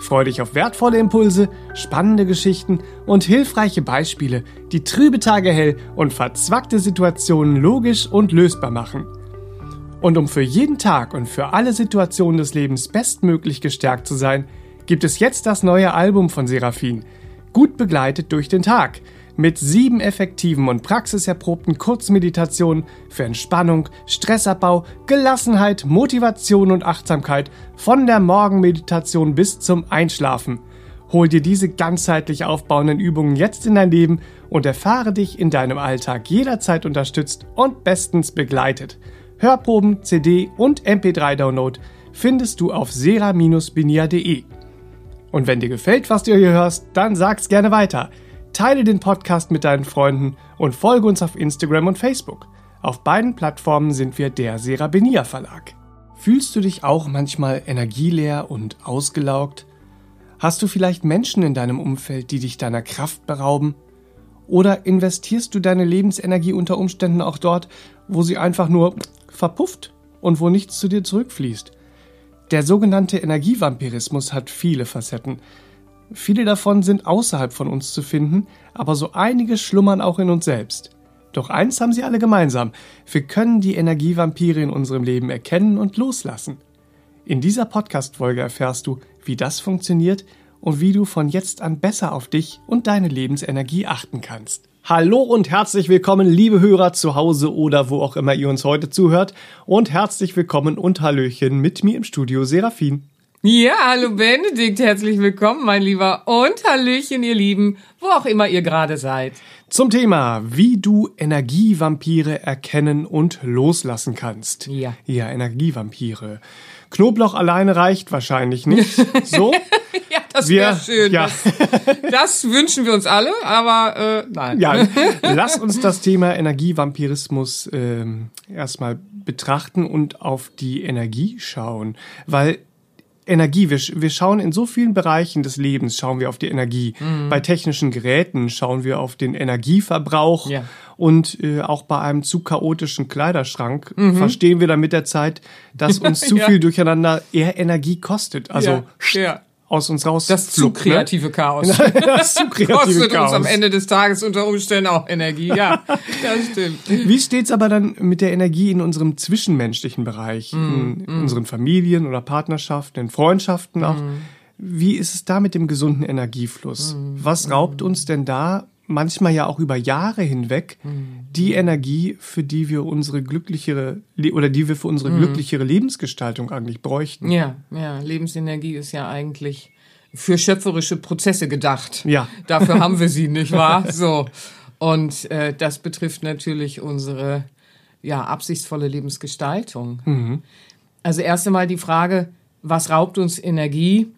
Freu dich auf wertvolle Impulse, spannende Geschichten und hilfreiche Beispiele, die trübe Tage hell und verzwackte Situationen logisch und lösbar machen. Und um für jeden Tag und für alle Situationen des Lebens bestmöglich gestärkt zu sein, gibt es jetzt das neue Album von Seraphin, gut begleitet durch den Tag – mit sieben effektiven und praxiserprobten Kurzmeditationen für Entspannung, Stressabbau, Gelassenheit, Motivation und Achtsamkeit von der Morgenmeditation bis zum Einschlafen. Hol dir diese ganzheitlich aufbauenden Übungen jetzt in dein Leben und erfahre dich in deinem Alltag jederzeit unterstützt und bestens begleitet. Hörproben, CD und MP3-Download findest du auf sera-binia.de. Und wenn dir gefällt, was du hier hörst, dann sag's gerne weiter teile den Podcast mit deinen Freunden und folge uns auf Instagram und Facebook. Auf beiden Plattformen sind wir der Serabenia Verlag. Fühlst du dich auch manchmal energieleer und ausgelaugt? Hast du vielleicht Menschen in deinem Umfeld, die dich deiner Kraft berauben? Oder investierst du deine Lebensenergie unter Umständen auch dort, wo sie einfach nur verpufft und wo nichts zu dir zurückfließt? Der sogenannte Energievampirismus hat viele Facetten. Viele davon sind außerhalb von uns zu finden, aber so einige schlummern auch in uns selbst. Doch eins haben sie alle gemeinsam. Wir können die Energievampire in unserem Leben erkennen und loslassen. In dieser Podcast-Folge erfährst du, wie das funktioniert und wie du von jetzt an besser auf dich und deine Lebensenergie achten kannst. Hallo und herzlich willkommen, liebe Hörer zu Hause oder wo auch immer ihr uns heute zuhört. Und herzlich willkommen und Hallöchen mit mir im Studio Seraphin. Ja, hallo Benedikt, herzlich willkommen, mein Lieber. Und Hallöchen, ihr Lieben, wo auch immer ihr gerade seid. Zum Thema, wie du Energievampire erkennen und loslassen kannst. Ja. Ja, Energievampire. Knoblauch alleine reicht wahrscheinlich nicht. So? ja, das wäre schön. Ja. Das, das, wünschen wir uns alle, aber äh, nein. Ja, lass uns das Thema Energievampirismus ähm, erstmal betrachten und auf die Energie schauen. Weil Energie. Wir, wir schauen in so vielen Bereichen des Lebens, schauen wir auf die Energie. Mhm. Bei technischen Geräten schauen wir auf den Energieverbrauch. Ja. Und äh, auch bei einem zu chaotischen Kleiderschrank mhm. verstehen wir dann mit der Zeit, dass uns zu ja. viel Durcheinander eher Energie kostet. Also ja aus uns raus. Das zu ne? kreative ne? Chaos. das zu kreative Kostet Chaos. uns am Ende des Tages unter Umständen auch Energie. Ja, das stimmt. Wie steht's aber dann mit der Energie in unserem zwischenmenschlichen Bereich, mm, in mm. unseren Familien oder Partnerschaften, in Freundschaften auch? Mm. Wie ist es da mit dem gesunden Energiefluss? Mm. Was raubt uns denn da manchmal ja auch über Jahre hinweg mhm. die Energie, für die wir unsere glücklichere oder die wir für unsere mhm. glücklichere Lebensgestaltung eigentlich bräuchten. Ja, ja, Lebensenergie ist ja eigentlich für schöpferische Prozesse gedacht. Ja. Dafür haben wir sie, nicht wahr? So. Und äh, das betrifft natürlich unsere ja, absichtsvolle Lebensgestaltung. Mhm. Also erst einmal die Frage, was raubt uns Energie?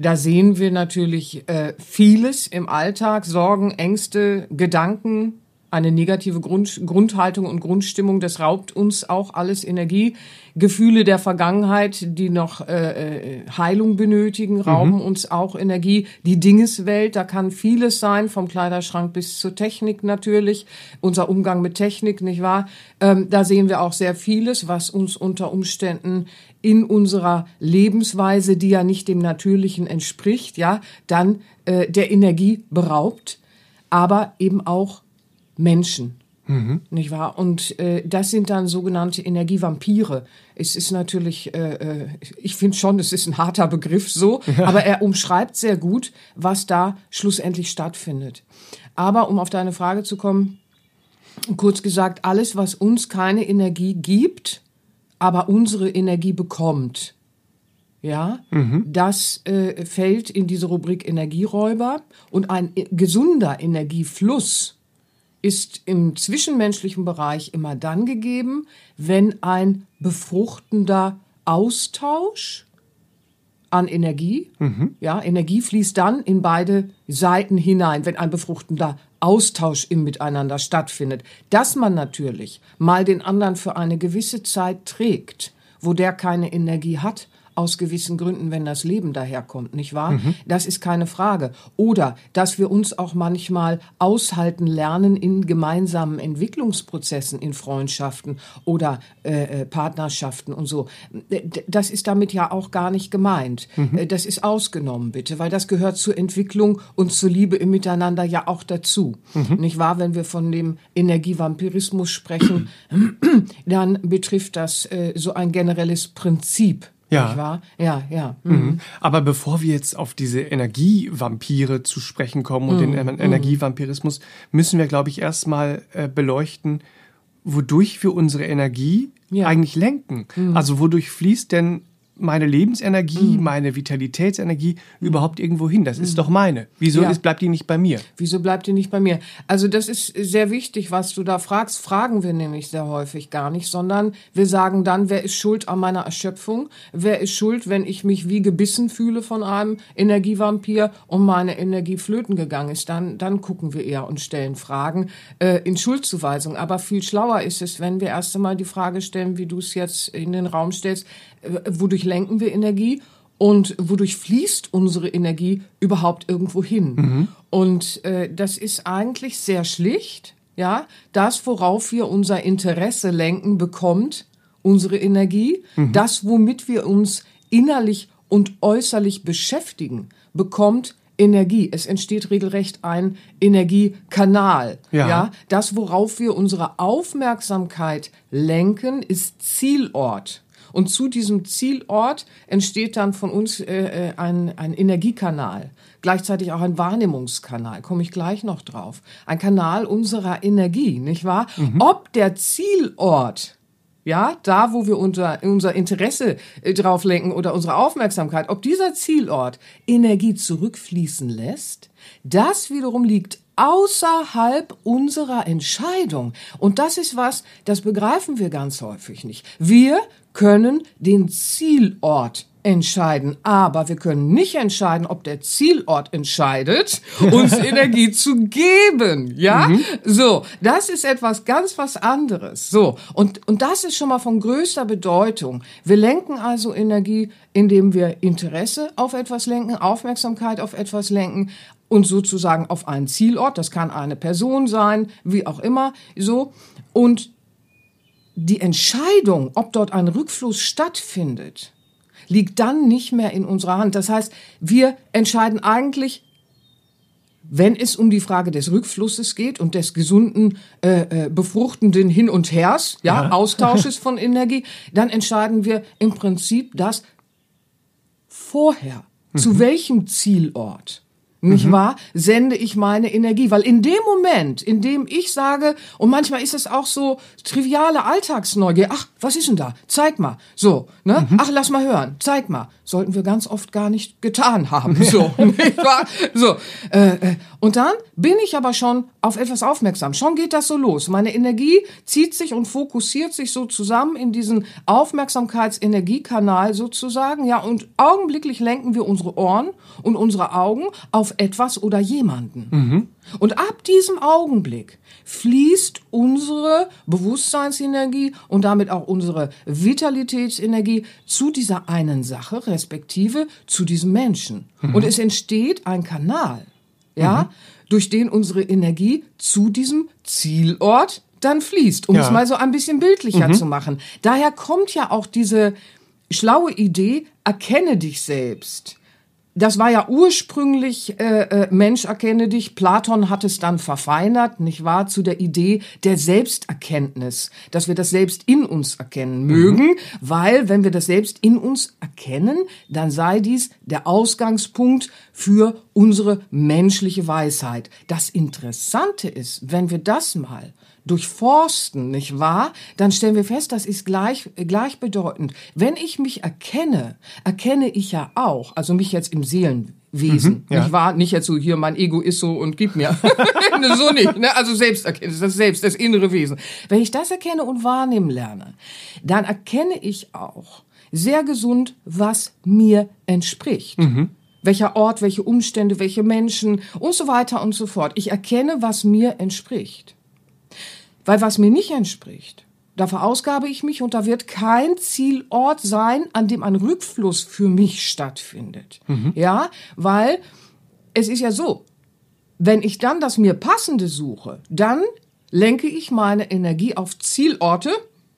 Da sehen wir natürlich äh, vieles im Alltag, Sorgen, Ängste, Gedanken, eine negative Grund, Grundhaltung und Grundstimmung, das raubt uns auch alles Energie. Gefühle der Vergangenheit, die noch äh, äh Heilung benötigen, rauben mhm. uns auch Energie. Die Dingeswelt, da kann vieles sein, vom Kleiderschrank bis zur Technik natürlich. Unser Umgang mit Technik, nicht wahr? Ähm, da sehen wir auch sehr vieles, was uns unter Umständen in unserer Lebensweise, die ja nicht dem Natürlichen entspricht, ja, dann äh, der Energie beraubt, aber eben auch Menschen. Mhm. Nicht wahr? Und äh, das sind dann sogenannte Energievampire. Es ist natürlich, äh, äh ich finde schon, es ist ein harter Begriff so, ja. aber er umschreibt sehr gut, was da schlussendlich stattfindet. Aber um auf deine Frage zu kommen, kurz gesagt, alles, was uns keine Energie gibt, aber unsere Energie bekommt. Ja, mhm. das äh, fällt in diese Rubrik Energieräuber und ein äh, gesunder Energiefluss ist im zwischenmenschlichen Bereich immer dann gegeben, wenn ein befruchtender Austausch an Energie, mhm. ja, Energie fließt dann in beide Seiten hinein, wenn ein befruchtender Austausch im Miteinander stattfindet, dass man natürlich mal den anderen für eine gewisse Zeit trägt, wo der keine Energie hat, aus gewissen Gründen, wenn das Leben daherkommt, nicht wahr? Mhm. Das ist keine Frage. Oder dass wir uns auch manchmal aushalten lernen in gemeinsamen Entwicklungsprozessen, in Freundschaften oder äh, äh Partnerschaften und so. Das ist damit ja auch gar nicht gemeint. Mhm. Äh, das ist ausgenommen, bitte, weil das gehört zur Entwicklung und zur Liebe im Miteinander ja auch dazu. Mhm. Nicht wahr? Wenn wir von dem Energievampirismus sprechen, dann betrifft das äh, so ein generelles Prinzip ja. Nicht wahr? Ja, ja. Mhm. mhm. Aber bevor wir jetzt auf diese Energievampire zu sprechen kommen und mhm. den mhm. Energievampirismus, müssen wir, glaube ich, erstmal äh, beleuchten, wodurch wir unsere Energie ja. eigentlich lenken. Mhm. Also wodurch fließt denn meine Lebensenergie, mhm. meine Vitalitätsenergie mhm. überhaupt irgendwo hin? Das ist mhm. doch meine. Wieso ja. ist, bleibt die nicht bei mir? Wieso bleibt die nicht bei mir? Also das ist sehr wichtig, was du da fragst. Fragen wir nämlich sehr häufig gar nicht, sondern wir sagen dann, wer ist schuld an meiner Erschöpfung? Wer ist schuld, wenn ich mich wie gebissen fühle von einem Energievampir und meine Energie flöten gegangen ist? Dann, dann gucken wir eher und stellen Fragen äh, in Schuldzuweisung. Aber viel schlauer ist es, wenn wir erst einmal die Frage stellen, wie du es jetzt in den Raum stellst, wodurch lenken wir Energie und wodurch fließt unsere Energie überhaupt irgendwo hin? Mhm. Und äh, das ist eigentlich sehr schlicht. Ja, das, worauf wir unser Interesse lenken, bekommt unsere Energie. Mhm. Das, womit wir uns innerlich und äußerlich beschäftigen, bekommt Energie. Es entsteht regelrecht ein Energiekanal. Ja. ja. Das, worauf wir unsere Aufmerksamkeit lenken, ist Zielort. Und zu diesem Zielort entsteht dann von uns äh, äh, ein, ein Energiekanal, gleichzeitig auch ein Wahrnehmungskanal, komme ich gleich noch drauf. Ein Kanal unserer Energie, nicht wahr? Mhm. Ob der Zielort ja, da, wo wir unser, unser Interesse äh, drauf lenken oder unsere Aufmerksamkeit, ob dieser Zielort Energie zurückfließen lässt, das wiederum liegt außerhalb unserer Entscheidung. Und das ist was, das begreifen wir ganz häufig nicht. Wir können den Zielort entscheiden, aber wir können nicht entscheiden, ob der Zielort entscheidet, uns Energie zu geben, ja? Mhm. So, das ist etwas ganz was anderes. So, und und das ist schon mal von größter Bedeutung. Wir lenken also Energie, indem wir Interesse auf etwas lenken, Aufmerksamkeit auf etwas lenken und sozusagen auf einen Zielort, das kann eine Person sein, wie auch immer, so und die Entscheidung, ob dort ein Rückfluss stattfindet, liegt dann nicht mehr in unserer Hand. Das heißt, wir entscheiden eigentlich, wenn es um die Frage des Rückflusses geht und des gesunden, äh, äh, befruchtenden Hin und Hers, ja, ja. Austausches von Energie, dann entscheiden wir im Prinzip das vorher. Mhm. Zu welchem Zielort? Nicht mhm. wahr, sende ich meine Energie. Weil in dem Moment, in dem ich sage, und manchmal ist es auch so triviale Alltagsneugier, ach, was ist denn da? Zeig mal. So, ne? Mhm. Ach, lass mal hören. Zeig mal. Sollten wir ganz oft gar nicht getan haben. So, nicht wahr? So. Äh, äh, und dann bin ich aber schon auf etwas aufmerksam. Schon geht das so los. Meine Energie zieht sich und fokussiert sich so zusammen in diesen Aufmerksamkeitsenergiekanal sozusagen. Ja, und augenblicklich lenken wir unsere Ohren und unsere Augen auf etwas oder jemanden. Mhm. Und ab diesem Augenblick fließt unsere Bewusstseinsenergie und damit auch unsere Vitalitätsenergie zu dieser einen Sache, respektive zu diesem Menschen. Mhm. Und es entsteht ein Kanal, ja, mhm. durch den unsere Energie zu diesem Zielort dann fließt, um ja. es mal so ein bisschen bildlicher mhm. zu machen. Daher kommt ja auch diese schlaue Idee, erkenne dich selbst das war ja ursprünglich äh, äh, Mensch erkenne dich. Platon hat es dann verfeinert, nicht wahr, zu der Idee der Selbsterkenntnis, dass wir das Selbst in uns erkennen mögen, mhm. weil wenn wir das Selbst in uns erkennen, dann sei dies der Ausgangspunkt für unsere menschliche Weisheit. Das Interessante ist, wenn wir das mal durchforsten, nicht wahr? Dann stellen wir fest, das ist gleich, gleichbedeutend. Wenn ich mich erkenne, erkenne ich ja auch, also mich jetzt im Seelenwesen, mhm, ja. nicht wahr? Nicht jetzt so hier, mein Ego ist so und gib mir. so nicht, ne? Also Selbsterkenntnis, das Selbst, das innere Wesen. Wenn ich das erkenne und wahrnehmen lerne, dann erkenne ich auch sehr gesund, was mir entspricht. Mhm. Welcher Ort, welche Umstände, welche Menschen und so weiter und so fort. Ich erkenne, was mir entspricht. Weil was mir nicht entspricht, da verausgabe ich mich und da wird kein Zielort sein, an dem ein Rückfluss für mich stattfindet. Mhm. Ja, weil es ist ja so, wenn ich dann das mir passende suche, dann lenke ich meine Energie auf Zielorte,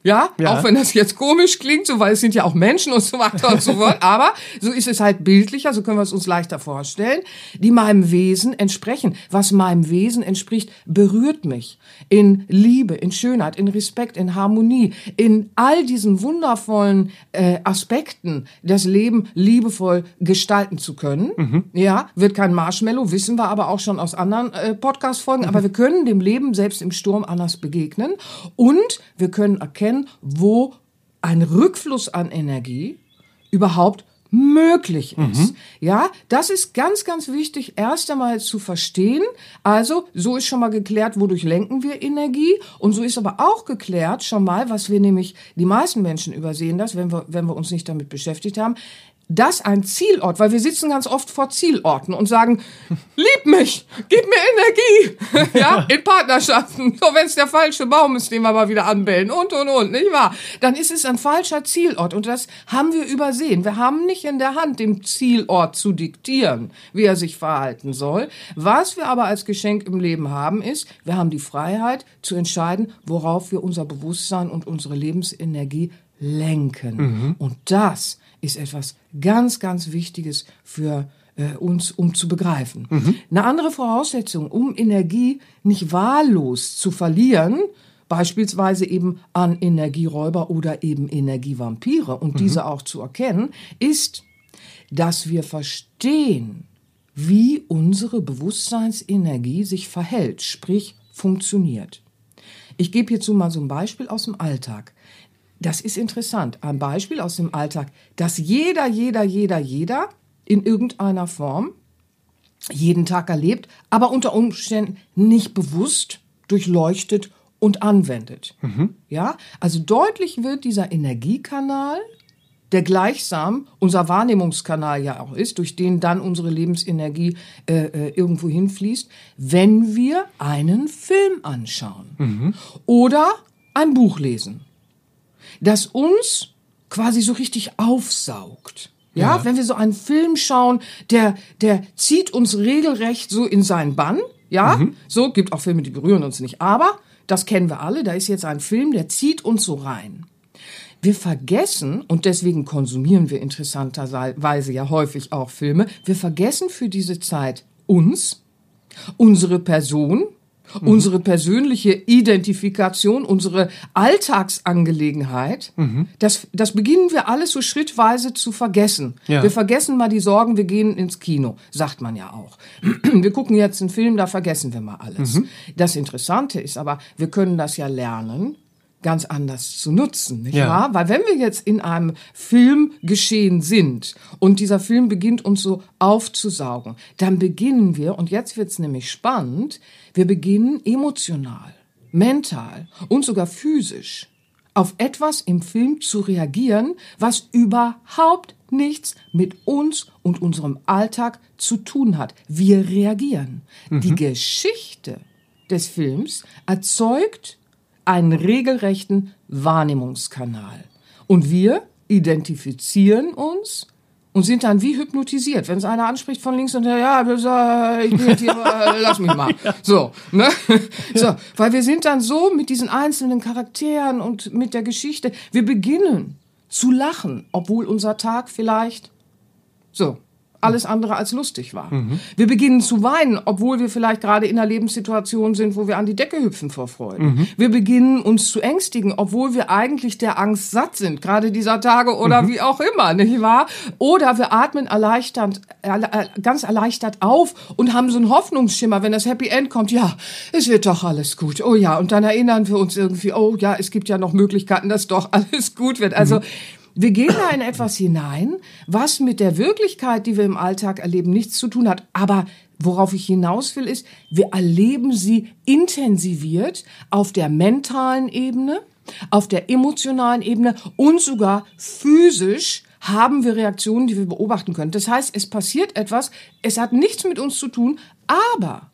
ja, ja, auch wenn das jetzt komisch klingt, so weil es sind ja auch Menschen und so weiter und so fort, aber so ist es halt bildlicher, so können wir es uns leichter vorstellen, die meinem Wesen entsprechen. Was meinem Wesen entspricht, berührt mich in Liebe, in Schönheit, in Respekt, in Harmonie, in all diesen wundervollen äh, Aspekten, das Leben liebevoll gestalten zu können. Mhm. Ja, wird kein Marshmallow, wissen wir aber auch schon aus anderen äh, Podcast-Folgen, mhm. aber wir können dem Leben selbst im Sturm anders begegnen und wir können erkennen, erkennen, wo ein Rückfluss an Energie überhaupt möglich ist. Mhm. Ja, das ist ganz, ganz wichtig, erst einmal zu verstehen. Also, so ist schon mal geklärt, wodurch lenken wir Energie. Und so ist aber auch geklärt schon mal, was wir nämlich, die meisten Menschen übersehen das, wenn wir, wenn wir uns nicht damit beschäftigt haben das ein Zielort, weil wir sitzen ganz oft vor Zielorten und sagen, lieb mich, gib mir Energie, ja, in Partnerschaften, so wenn es der falsche Baum ist, den wir mal wieder anbellen und und und, nicht wahr? Dann ist es ein falscher Zielort und das haben wir übersehen. Wir haben nicht in der Hand, dem Zielort zu diktieren, wie er sich verhalten soll. Was wir aber als Geschenk im Leben haben, ist, wir haben die Freiheit zu entscheiden, worauf wir unser Bewusstsein und unsere Lebensenergie lenken. Mhm. Und das ist etwas ganz, ganz Wichtiges für äh, uns, um zu begreifen. Mhm. Eine andere Voraussetzung, um Energie nicht wahllos zu verlieren, beispielsweise eben an Energieräuber oder eben Energievampire und mhm. diese auch zu erkennen, ist, dass wir verstehen, wie unsere Bewusstseinsenergie sich verhält, sprich funktioniert. Ich gebe hierzu mal so ein Beispiel aus dem Alltag. Das ist interessant. Ein Beispiel aus dem Alltag, dass jeder, jeder, jeder, jeder in irgendeiner Form jeden Tag erlebt, aber unter Umständen nicht bewusst durchleuchtet und anwendet. Mhm. Ja, also deutlich wird dieser Energiekanal, der gleichsam unser Wahrnehmungskanal ja auch ist, durch den dann unsere Lebensenergie äh, äh irgendwo hinfließt, wenn wir einen Film anschauen mhm. oder ein Buch lesen das uns quasi so richtig aufsaugt. Ja, ja, wenn wir so einen Film schauen, der, der zieht uns regelrecht so in seinen Bann. Ja, mhm. so gibt auch Filme, die berühren uns nicht. Aber das kennen wir alle. Da ist jetzt ein Film, der zieht uns so rein. Wir vergessen, und deswegen konsumieren wir interessanterweise ja häufig auch Filme, wir vergessen für diese Zeit uns, unsere Person, mhm. unsere persönliche Identifikation, unsere Alltagsangelegenheit, mhm. das, das beginnen wir alles so schrittweise zu vergessen. Ja. Wir vergessen mal die Sorgen, wir gehen ins Kino, sagt man ja auch. Wir gucken jetzt einen Film, da vergessen wir mal alles. Mhm. Das Interessante ist aber, wir können das ja lernen, ganz anders zu nutzen, nicht ja. wahr? Weil wenn wir jetzt in einem Film geschehen sind und dieser Film beginnt uns so aufzusaugen, dann beginnen wir, und jetzt wird's nämlich spannend, wir beginnen emotional, mental und sogar physisch auf etwas im Film zu reagieren, was überhaupt nichts mit uns und unserem Alltag zu tun hat. Wir reagieren. Mhm. Die Geschichte des Films erzeugt einen regelrechten Wahrnehmungskanal. Und wir identifizieren uns und sind dann wie hypnotisiert. Wenn es einer anspricht von links und her, ja, ich bin jetzt hier, lass mich mal. So, ne? So, weil wir sind dann so mit diesen einzelnen Charakteren und mit der Geschichte, wir beginnen zu lachen, obwohl unser Tag vielleicht so alles andere als lustig war. Mhm. Wir beginnen zu weinen, obwohl wir vielleicht gerade in einer Lebenssituation sind, wo wir an die Decke hüpfen vor Freude. Mhm. Wir beginnen uns zu ängstigen, obwohl wir eigentlich der Angst satt sind, gerade dieser Tage oder mhm. wie auch immer, nicht wahr? Oder wir atmen erleichternd, äh, ganz erleichtert auf und haben so einen Hoffnungsschimmer, wenn das Happy End kommt, ja, es wird doch alles gut. Oh ja, und dann erinnern wir uns irgendwie, oh ja, es gibt ja noch Möglichkeiten, dass doch alles gut wird. Also, mhm. Wir gehen da in etwas hinein, was mit der Wirklichkeit, die wir im Alltag erleben, nichts zu tun hat. Aber worauf ich hinaus will, ist, wir erleben sie intensiviert auf der mentalen Ebene, auf der emotionalen Ebene und sogar physisch haben wir Reaktionen, die wir beobachten können. Das heißt, es passiert etwas, es hat nichts mit uns zu tun, aber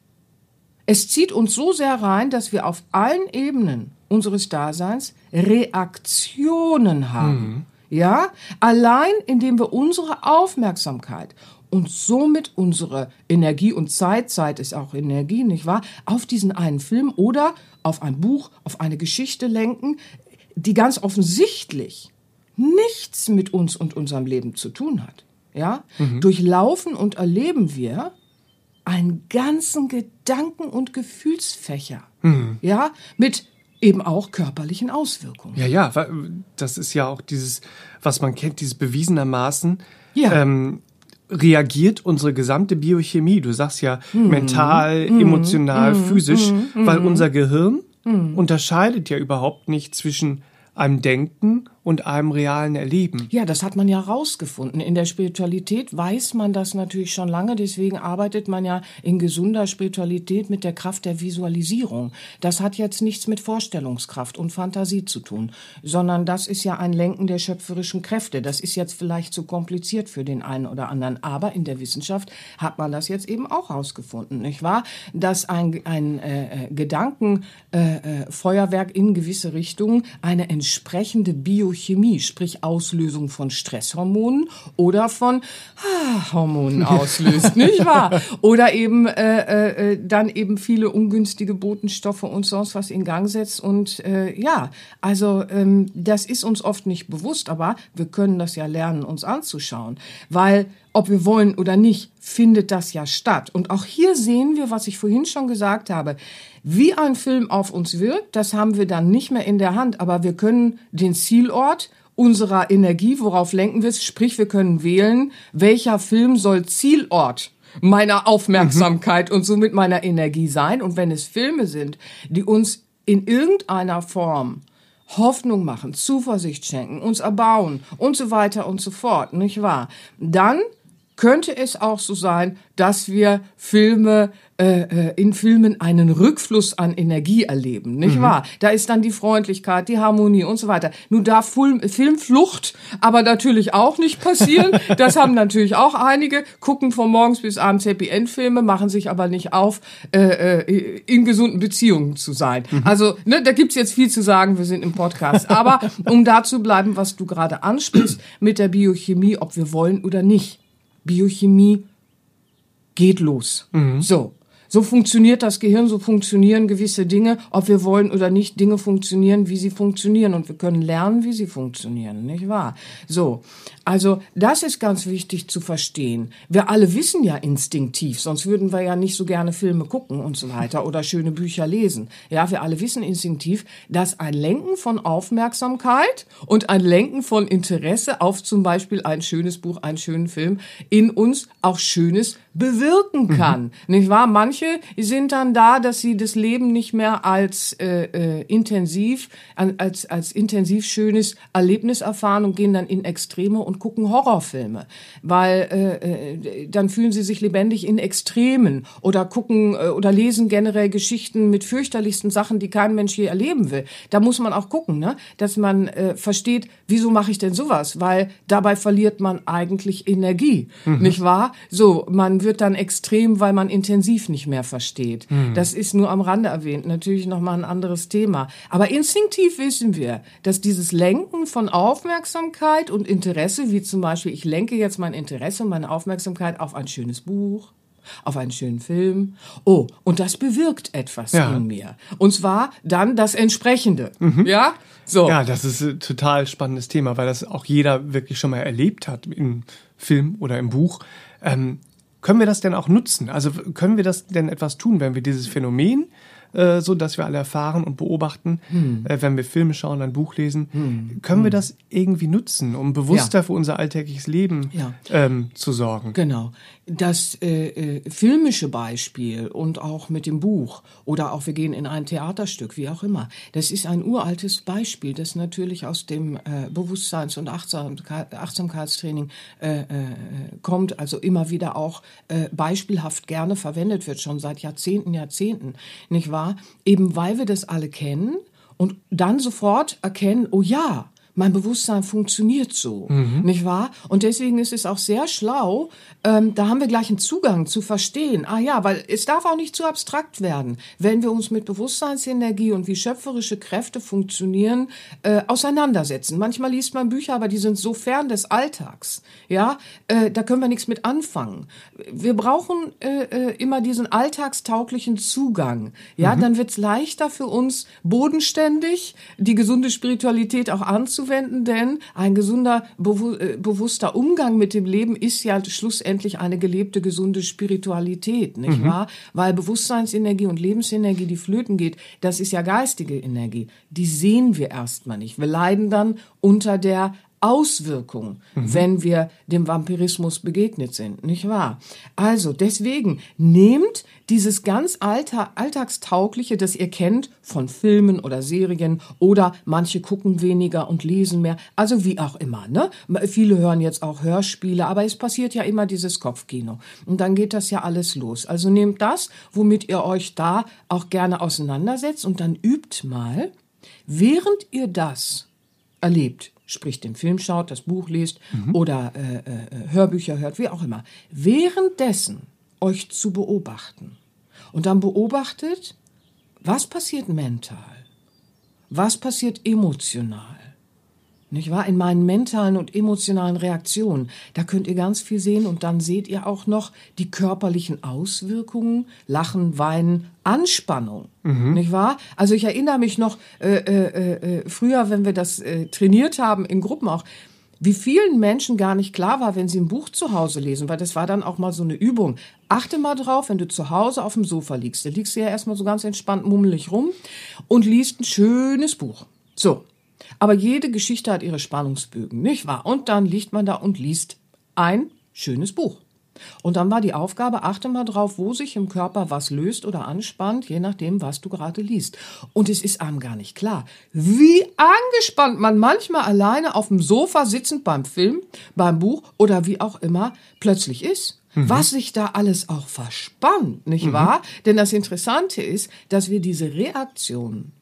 es zieht uns so sehr rein, dass wir auf allen Ebenen unseres Daseins Reaktionen haben. Mhm. Ja, allein indem wir unsere Aufmerksamkeit und somit unsere Energie und Zeit, Zeit ist auch Energie, nicht wahr, auf diesen einen Film oder auf ein Buch, auf eine Geschichte lenken, die ganz offensichtlich nichts mit uns und unserem Leben zu tun hat. Ja, mhm. durchlaufen und erleben wir einen ganzen Gedanken- und Gefühlsfächer. Mhm. Ja, mit eben auch körperlichen Auswirkungen. Ja, ja, das ist ja auch dieses, was man kennt, dieses bewiesenermaßen. Ja. Ähm, reagiert unsere gesamte Biochemie, du sagst ja mhm. mental, mhm. emotional, mhm. physisch, mhm. weil unser Gehirn mhm. unterscheidet ja überhaupt nicht zwischen einem Denken und einem realen Erleben. Ja, das hat man ja rausgefunden. In der Spiritualität weiß man das natürlich schon lange, deswegen arbeitet man ja in gesunder Spiritualität mit der Kraft der Visualisierung. Das hat jetzt nichts mit Vorstellungskraft und Fantasie zu tun, sondern das ist ja ein Lenken der schöpferischen Kräfte. Das ist jetzt vielleicht zu kompliziert für den einen oder anderen, aber in der Wissenschaft hat man das jetzt eben auch rausgefunden, nicht wahr? Dass ein, ein äh, äh Gedankenfeuerwerk äh, äh in gewisse Richtungen eine entsprechende Biochemie Biochemie, sprich Auslösung von Stresshormonen oder von ah, Hormonen auslöst, nicht wahr? Oder eben äh, äh, dann eben viele ungünstige Botenstoffe und sonst was in Gang setzt. Und äh, ja, also ähm, das ist uns oft nicht bewusst, aber wir können das ja lernen, uns anzuschauen, weil ob wir wollen oder nicht, findet das ja statt. Und auch hier sehen wir, was ich vorhin schon gesagt habe. Wie ein Film auf uns wirkt, das haben wir dann nicht mehr in der Hand, aber wir können den Zielort unserer Energie, worauf lenken wir es, sprich wir können wählen, welcher Film soll Zielort meiner Aufmerksamkeit mhm. und somit meiner Energie sein. Und wenn es Filme sind, die uns in irgendeiner Form Hoffnung machen, Zuversicht schenken, uns erbauen und so weiter und so fort, nicht wahr? Dann könnte es auch so sein, dass wir Filme äh, äh, in Filmen einen Rückfluss an Energie erleben, nicht mhm. wahr? Da ist dann die Freundlichkeit, die Harmonie und so weiter. Nun darf Film, Filmflucht aber natürlich auch nicht passieren. Das haben natürlich auch einige, gucken von morgens bis abends Happy End Filme, machen sich aber nicht auf, äh, äh, in gesunden Beziehungen zu sein. Mhm. Also ne, da gibt's jetzt viel zu sagen, wir sind im Podcast. Aber um da zu bleiben, was du gerade ansprichst mit der Biochemie, ob wir wollen oder nicht. Biochemie geht los. Mhm. So. So funktioniert das Gehirn, so funktionieren gewisse Dinge, ob wir wollen oder nicht, Dinge funktionieren, wie sie funktionieren und wir können lernen, wie sie funktionieren, nicht wahr? So. Also, das ist ganz wichtig zu verstehen. Wir alle wissen ja instinktiv, sonst würden wir ja nicht so gerne Filme gucken und so weiter oder schöne Bücher lesen. Ja, wir alle wissen instinktiv, dass ein Lenken von Aufmerksamkeit und ein Lenken von Interesse auf zum Beispiel ein schönes Buch, einen schönen Film in uns auch Schönes bewirken mhm. kann. Mhm. Nicht wahr? Manche sind dann da, dass sie das Leben nicht mehr als äh, äh, intensiv, als, als intensiv schönes Erlebnis erfahren und gehen dann in Extreme und gucken Horrorfilme, weil äh, äh, dann fühlen sie sich lebendig in Extremen oder gucken äh, oder lesen generell Geschichten mit fürchterlichsten Sachen, die kein Mensch je erleben will. Da muss man auch gucken, ne? dass man äh, versteht, wieso mache ich denn sowas? Weil dabei verliert man eigentlich Energie, mhm. nicht wahr? So, man wird dann extrem, weil man intensiv nicht mehr versteht. Mhm. Das ist nur am Rande erwähnt, natürlich nochmal ein anderes Thema. Aber instinktiv wissen wir, dass dieses Lenken von Aufmerksamkeit und Interesse wie zum Beispiel, ich lenke jetzt mein Interesse und meine Aufmerksamkeit auf ein schönes Buch, auf einen schönen Film. Oh, und das bewirkt etwas ja. in mir. Und zwar dann das Entsprechende. Mhm. Ja? So. Ja, das ist ein total spannendes Thema, weil das auch jeder wirklich schon mal erlebt hat im Film oder im Buch. Ähm, können wir das denn auch nutzen? Also können wir das denn etwas tun, wenn wir dieses Phänomen äh, so dass wir alle erfahren und beobachten, hm. äh, wenn wir Filme schauen, ein Buch lesen. Hm. Können hm. wir das irgendwie nutzen, um bewusster ja. für unser alltägliches Leben ja. ähm, zu sorgen? Genau. Das äh, äh, filmische Beispiel und auch mit dem Buch oder auch wir gehen in ein Theaterstück, wie auch immer, das ist ein uraltes Beispiel, das natürlich aus dem äh, Bewusstseins- und Achtsamkeit, Achtsamkeitstraining äh, äh, kommt, also immer wieder auch beispielhaft gerne verwendet wird, schon seit Jahrzehnten, Jahrzehnten, nicht wahr? Eben weil wir das alle kennen und dann sofort erkennen, oh ja, mein Bewusstsein funktioniert so, mhm. nicht wahr? Und deswegen ist es auch sehr schlau, ähm, da haben wir gleich einen Zugang zu verstehen. Ah ja, weil es darf auch nicht zu abstrakt werden, wenn wir uns mit Bewusstseinsenergie und wie schöpferische Kräfte funktionieren äh, auseinandersetzen. Manchmal liest man Bücher, aber die sind so fern des Alltags, ja, äh, da können wir nichts mit anfangen. Wir brauchen äh, äh immer diesen alltagstauglichen Zugang, ja, mhm. dann wird's leichter für uns bodenständig die gesunde Spiritualität auch anzuwenden anzuwenden, denn ein gesunder, äh, bewusster Umgang mit dem Leben ist ja schlussendlich eine gelebte, gesunde Spiritualität, nicht mhm. wahr? Weil Bewusstseinsenergie und Lebensenergie, die flöten geht, das ist ja geistige Energie. Die sehen wir erstmal nicht. Wir leiden dann unter der Auswirkung, mhm. wenn wir dem Vampirismus begegnet sind, nicht wahr? Also deswegen nehmt dieses ganz alter, alltagstaugliche, das ihr kennt von Filmen oder Serien oder manche gucken weniger und lesen mehr, also wie auch immer, ne? Viele hören jetzt auch Hörspiele, aber es passiert ja immer dieses Kopfkino und dann geht das ja alles los. Also nehmt das, womit ihr euch da auch gerne auseinandersetzt und dann übt mal, während ihr das erlebt, sprich den Film schaut, das Buch liest mhm. oder äh, äh, Hörbücher hört, wie auch immer, währenddessen euch zu beobachten und dann beobachtet, was passiert mental, was passiert emotional, nicht wahr? In meinen mentalen und emotionalen Reaktionen. Da könnt ihr ganz viel sehen und dann seht ihr auch noch die körperlichen Auswirkungen, Lachen, Weinen, Anspannung, mhm. nicht wahr? Also ich erinnere mich noch äh, äh, äh, früher, wenn wir das äh, trainiert haben in Gruppen auch, wie vielen Menschen gar nicht klar war, wenn sie ein Buch zu Hause lesen, weil das war dann auch mal so eine Übung. Achte mal drauf, wenn du zu Hause auf dem Sofa liegst, da liegst du ja erstmal so ganz entspannt mummelig rum und liest ein schönes Buch. So, aber jede Geschichte hat ihre Spannungsbögen, nicht wahr? Und dann liegt man da und liest ein schönes Buch. Und dann war die Aufgabe, achte mal drauf, wo sich im Körper was löst oder anspannt, je nachdem, was du gerade liest. Und es ist einem gar nicht klar, wie angespannt man manchmal alleine auf dem Sofa sitzend beim Film, beim Buch oder wie auch immer plötzlich ist. Mhm. Was sich da alles auch verspannt, nicht mhm. wahr? Denn das Interessante ist, dass wir diese Reaktionen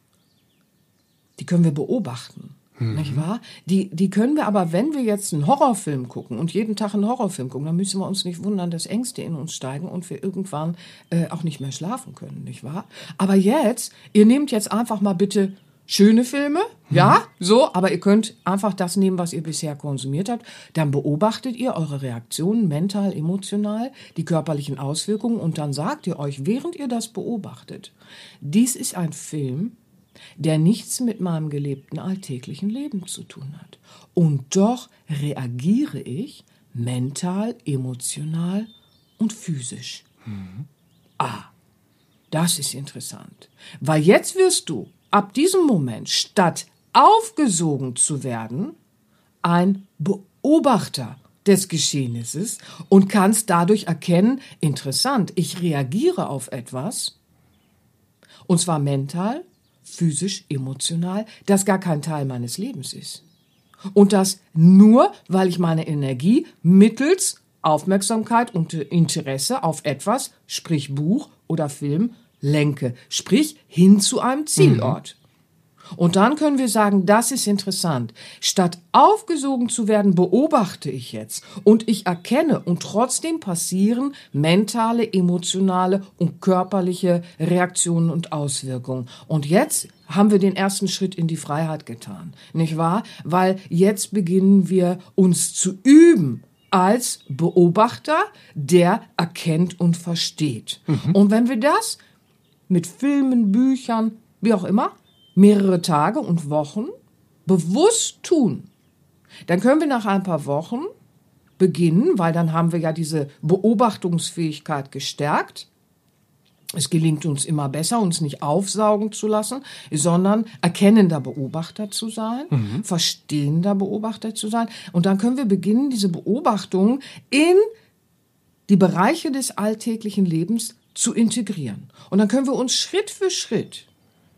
die können wir beobachten. Mhm. Nicht wahr? Die, die können wir aber, wenn wir jetzt einen Horrorfilm gucken und jeden Tag einen Horrorfilm gucken, dann müssen wir uns nicht wundern, dass Ängste in uns steigen und wir irgendwann äh, auch nicht mehr schlafen können, nicht wahr? Aber jetzt, ihr nehmt jetzt einfach mal bitte schöne Filme, mhm. ja, so, aber ihr könnt einfach das nehmen, was ihr bisher konsumiert habt. Dann beobachtet ihr eure Reaktionen mental, emotional, die körperlichen Auswirkungen und dann sagt ihr euch, während ihr das beobachtet, dies ist ein Film, der nichts mit meinem gelebten alltäglichen Leben zu tun hat. Und doch reagiere ich mental, emotional und physisch. Mhm. Ah, das ist interessant. Weil jetzt wirst du ab diesem Moment, statt aufgesogen zu werden, ein Beobachter des Geschehnisses und kannst dadurch erkennen, interessant, ich reagiere auf etwas, und zwar mental, physisch, emotional, das gar kein Teil meines Lebens ist. Und das nur, weil ich meine Energie mittels Aufmerksamkeit und Interesse auf etwas, sprich Buch oder Film, lenke, sprich hin zu einem Zielort. Und dann können wir sagen, das ist interessant. Statt aufgesogen zu werden, beobachte ich jetzt und ich erkenne und trotzdem passieren mentale, emotionale und körperliche Reaktionen und Auswirkungen. Und jetzt haben wir den ersten Schritt in die Freiheit getan, nicht wahr? Weil jetzt beginnen wir uns zu üben als Beobachter, der erkennt und versteht. Mhm. Und wenn wir das mit Filmen, Büchern, wie auch immer, mehrere Tage und Wochen bewusst tun, dann können wir nach ein paar Wochen beginnen, weil dann haben wir ja diese Beobachtungsfähigkeit gestärkt. Es gelingt uns immer besser, uns nicht aufsaugen zu lassen, sondern erkennender Beobachter zu sein, mhm. verstehender Beobachter zu sein. Und dann können wir beginnen, diese Beobachtung in die Bereiche des alltäglichen Lebens zu integrieren. Und dann können wir uns Schritt für Schritt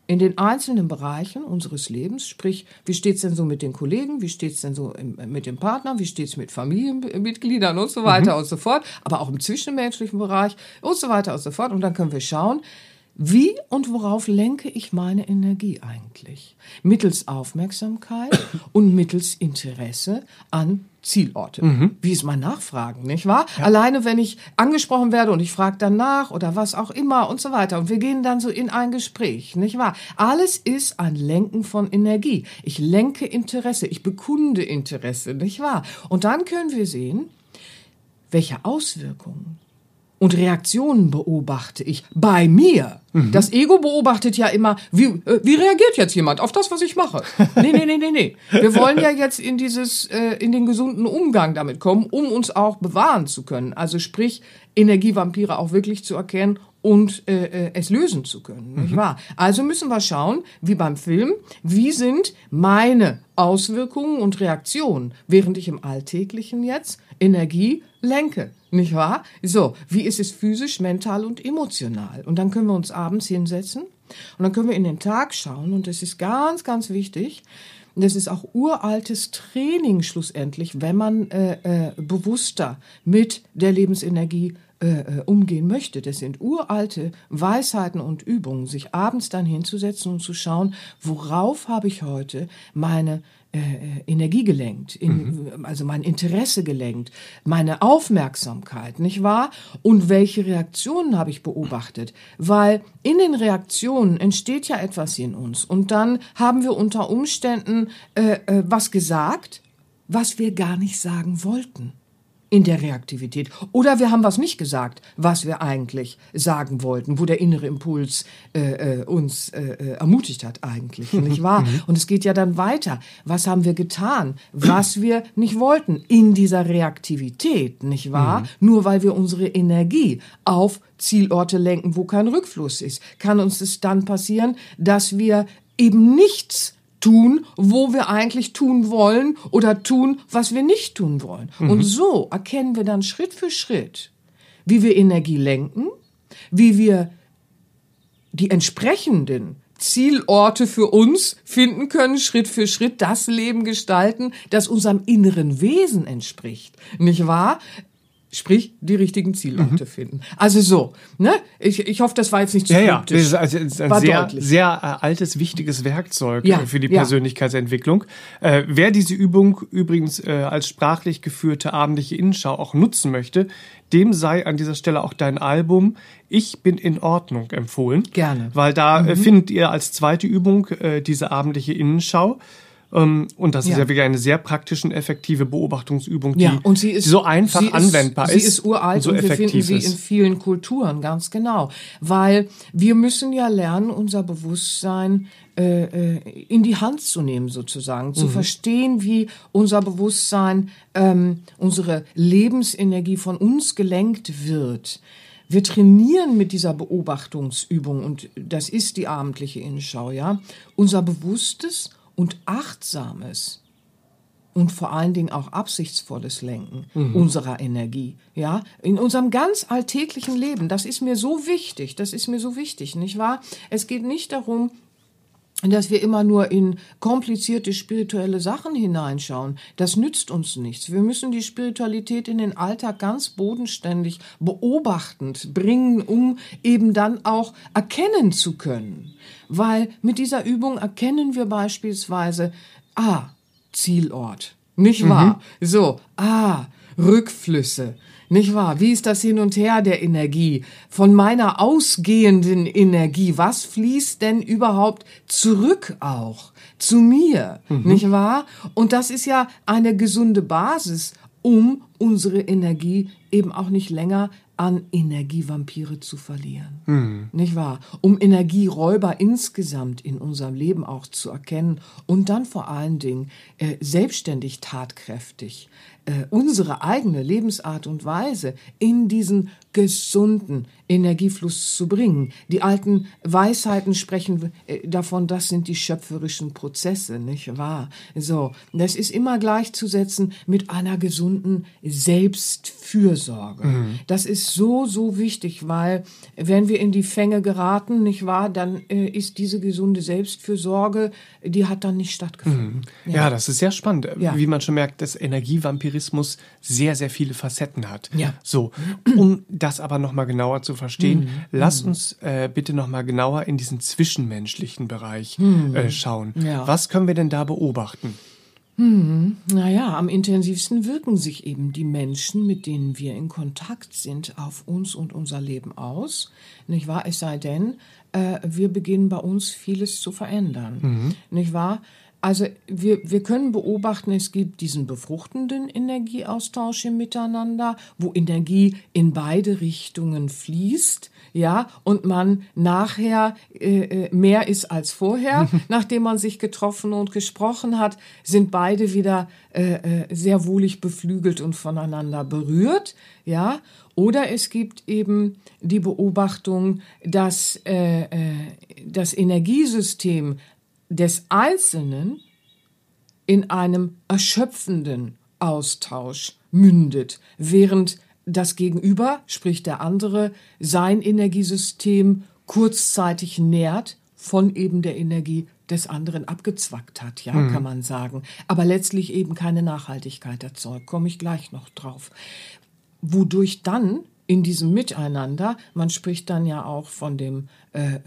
in den einzelnen Bereichen unseres Lebens, sprich, wie steht's denn so mit den Kollegen, wie steht's denn so im, mit dem Partner, wie steht's mit Familienmitgliedern und so weiter mhm. und so fort, aber auch im zwischenmenschlichen Bereich und so weiter und so fort. Und dann können wir schauen, Wie und worauf lenke ich meine Energie eigentlich? Mittels Aufmerksamkeit und mittels Interesse an Zielorte. Mhm. Wie ist mein Nachfragen, nicht wahr? Ja. Alleine, wenn ich angesprochen werde und ich frage danach oder was auch immer und so weiter und wir gehen dann so in ein Gespräch, nicht wahr? Alles ist ein Lenken von Energie. Ich lenke Interesse, ich bekunde Interesse, nicht wahr? Und dann können wir sehen, welche Auswirkungen und Reaktionen beobachte ich bei mir. Mhm. Das Ego beobachtet ja immer, wie, äh, wie reagiert jetzt jemand auf das, was ich mache? Nee, nee, nee, nee, nee. Wir wollen ja jetzt in dieses, äh, in den gesunden Umgang damit kommen, um uns auch bewahren zu können. Also sprich, Energievampire auch wirklich zu erkennen und äh, äh, es lösen zu können, nicht mhm. wahr? Also müssen wir schauen, wie beim Film, wie sind meine Auswirkungen und Reaktionen, während ich im Alltäglichen jetzt Energie lenke, nicht wahr? So, wie ist es physisch, mental und emotional? Und dann können wir uns abends hinsetzen und dann können wir in den Tag schauen und das ist ganz, ganz wichtig. Das ist auch uraltes Training schlussendlich, wenn man äh, äh, bewusster mit der Lebensenergie äh, äh, umgehen möchte. Das sind uralte Weisheiten und Übungen, sich abends dann hinzusetzen und zu schauen, worauf habe ich heute meine äh Energie gelenkt, in, mhm. also mein Interesse gelenkt, meine Aufmerksamkeit, nicht wahr? Und welche Reaktionen habe ich beobachtet? Weil in den Reaktionen entsteht ja etwas in uns und dann haben wir unter Umständen äh, äh, was gesagt, was wir gar nicht sagen wollten in der Reaktivität. Oder wir haben was nicht gesagt, was wir eigentlich sagen wollten, wo der innere Impuls äh, äh, uns äh, äh ermutigt hat eigentlich, nicht wahr? Mhm. Und es geht ja dann weiter. Was haben wir getan, was wir nicht wollten in dieser Reaktivität, nicht wahr? Mhm. Nur weil wir unsere Energie auf Zielorte lenken, wo kein Rückfluss ist, kann uns es dann passieren, dass wir eben nichts tun, wo wir eigentlich tun wollen oder tun, was wir nicht tun wollen. Mhm. Und so erkennen wir dann Schritt für Schritt, wie wir Energie lenken, wie wir die entsprechenden Zielorte für uns finden können, Schritt für Schritt das Leben gestalten, das unserem inneren Wesen entspricht. Nicht wahr? Sprich, die richtigen Zielorte mhm. finden. Also so, ne? Ich, ich hoffe, das war jetzt nicht zu ja, ja. Das ist, also, ein war sehr, deutlich. sehr äh, altes, wichtiges Werkzeug ja, für die Persönlichkeitsentwicklung. Äh, wer diese Übung übrigens äh, als sprachlich geführte abendliche Innenschau auch nutzen möchte, dem sei an dieser Stelle auch dein Album Ich bin in Ordnung empfohlen. Gerne. Weil da äh, mhm. findet ihr als zweite Übung äh, diese abendliche Innenschau. Ähm, und das ja. ist ja wirklich eine sehr praktische und effektive Beobachtungsübung, die, ja, und sie ist, so einfach sie anwendbar ist. Sie ist uralt und, so und wir finden sie in vielen Kulturen, ganz genau. Weil wir müssen ja lernen, unser Bewusstsein äh, äh, in die Hand zu nehmen, sozusagen, zu mhm. verstehen, wie unser Bewusstsein, ähm, unsere Lebensenergie von uns gelenkt wird. Wir trainieren mit dieser Beobachtungsübung und das ist die abendliche Innenschau, ja, unser bewusstes und achtsames und vor allen Dingen auch absichtsvolles Lenken mhm. unserer Energie, ja, in unserem ganz alltäglichen Leben. Das ist mir so wichtig, das ist mir so wichtig, nicht wahr? Es geht nicht darum, dass wir immer nur in komplizierte spirituelle Sachen hineinschauen. Das nützt uns nichts. Wir müssen die Spiritualität in den Alltag ganz bodenständig beobachtend bringen, um eben dann auch erkennen zu können weil mit dieser Übung erkennen wir beispielsweise, ah, Zielort, nicht wahr? Mhm. So, ah, Rückflüsse, nicht wahr? Wie ist das Hin und Her der Energie? Von meiner ausgehenden Energie, was fließt denn überhaupt zurück auch zu mir? Mhm. Nicht wahr? Und das ist ja eine gesunde Basis, um unsere Energie eben auch nicht länger an Energievampire zu verlieren. Mhm. Nicht wahr? Um Energieräuber insgesamt in unserem Leben auch zu erkennen und dann vor allen Dingen äh, selbstständig tatkräftig äh, unsere eigene Lebensart und Weise in diesen gesunden Energiefluss zu bringen. Die alten Weisheiten sprechen äh, davon, das sind die schöpferischen Prozesse, nicht wahr? So, das ist immer gleichzusetzen mit einer gesunden Selbstfürsorge. Mhm. Das ist so, so wichtig, weil wenn wir in die Fänge geraten, nicht wahr, dann äh, ist diese gesunde Selbstfürsorge, die hat dann nicht stattgefunden. Mhm. Ja. ja. das ist sehr spannend. Ja. Wie man schon merkt, dass Energievampirismus sehr, sehr viele Facetten hat. Ja. So, um das aber nochmal genauer zu verstehen, mhm. lass mhm. uns äh, bitte nochmal genauer in diesen zwischenmenschlichen Bereich mhm. äh, schauen. Ja. Was können wir denn da beobachten? Hm, naja, am intensivsten wirken sich eben die Menschen, mit denen wir in Kontakt sind, auf uns und unser Leben aus. Nicht wahr? Es sei denn, äh, wir beginnen bei uns vieles zu verändern. Mhm. Nicht wahr? Also wir, wir können beobachten, es gibt diesen befruchtenden Energieaustausch im Miteinander, wo Energie in beide Richtungen fließt, ja, und man nachher äh, äh mehr ist als vorher, nachdem man sich getroffen und gesprochen hat, sind beide wieder äh, äh, sehr wohlig beflügelt und voneinander berührt, ja. Oder es gibt eben die Beobachtung, dass äh, äh das Energiesystem des Einzelnen in einem erschöpfenden Austausch mündet, während das Gegenüber, sprich der andere, sein Energiesystem kurzzeitig nährt von eben der Energie des anderen abgezwackt hat, ja, mhm. kann man sagen, aber letztlich eben keine Nachhaltigkeit erzeugt, komme ich gleich noch drauf. Wodurch dann in diesem Miteinander, man spricht dann ja auch von dem äh, äh,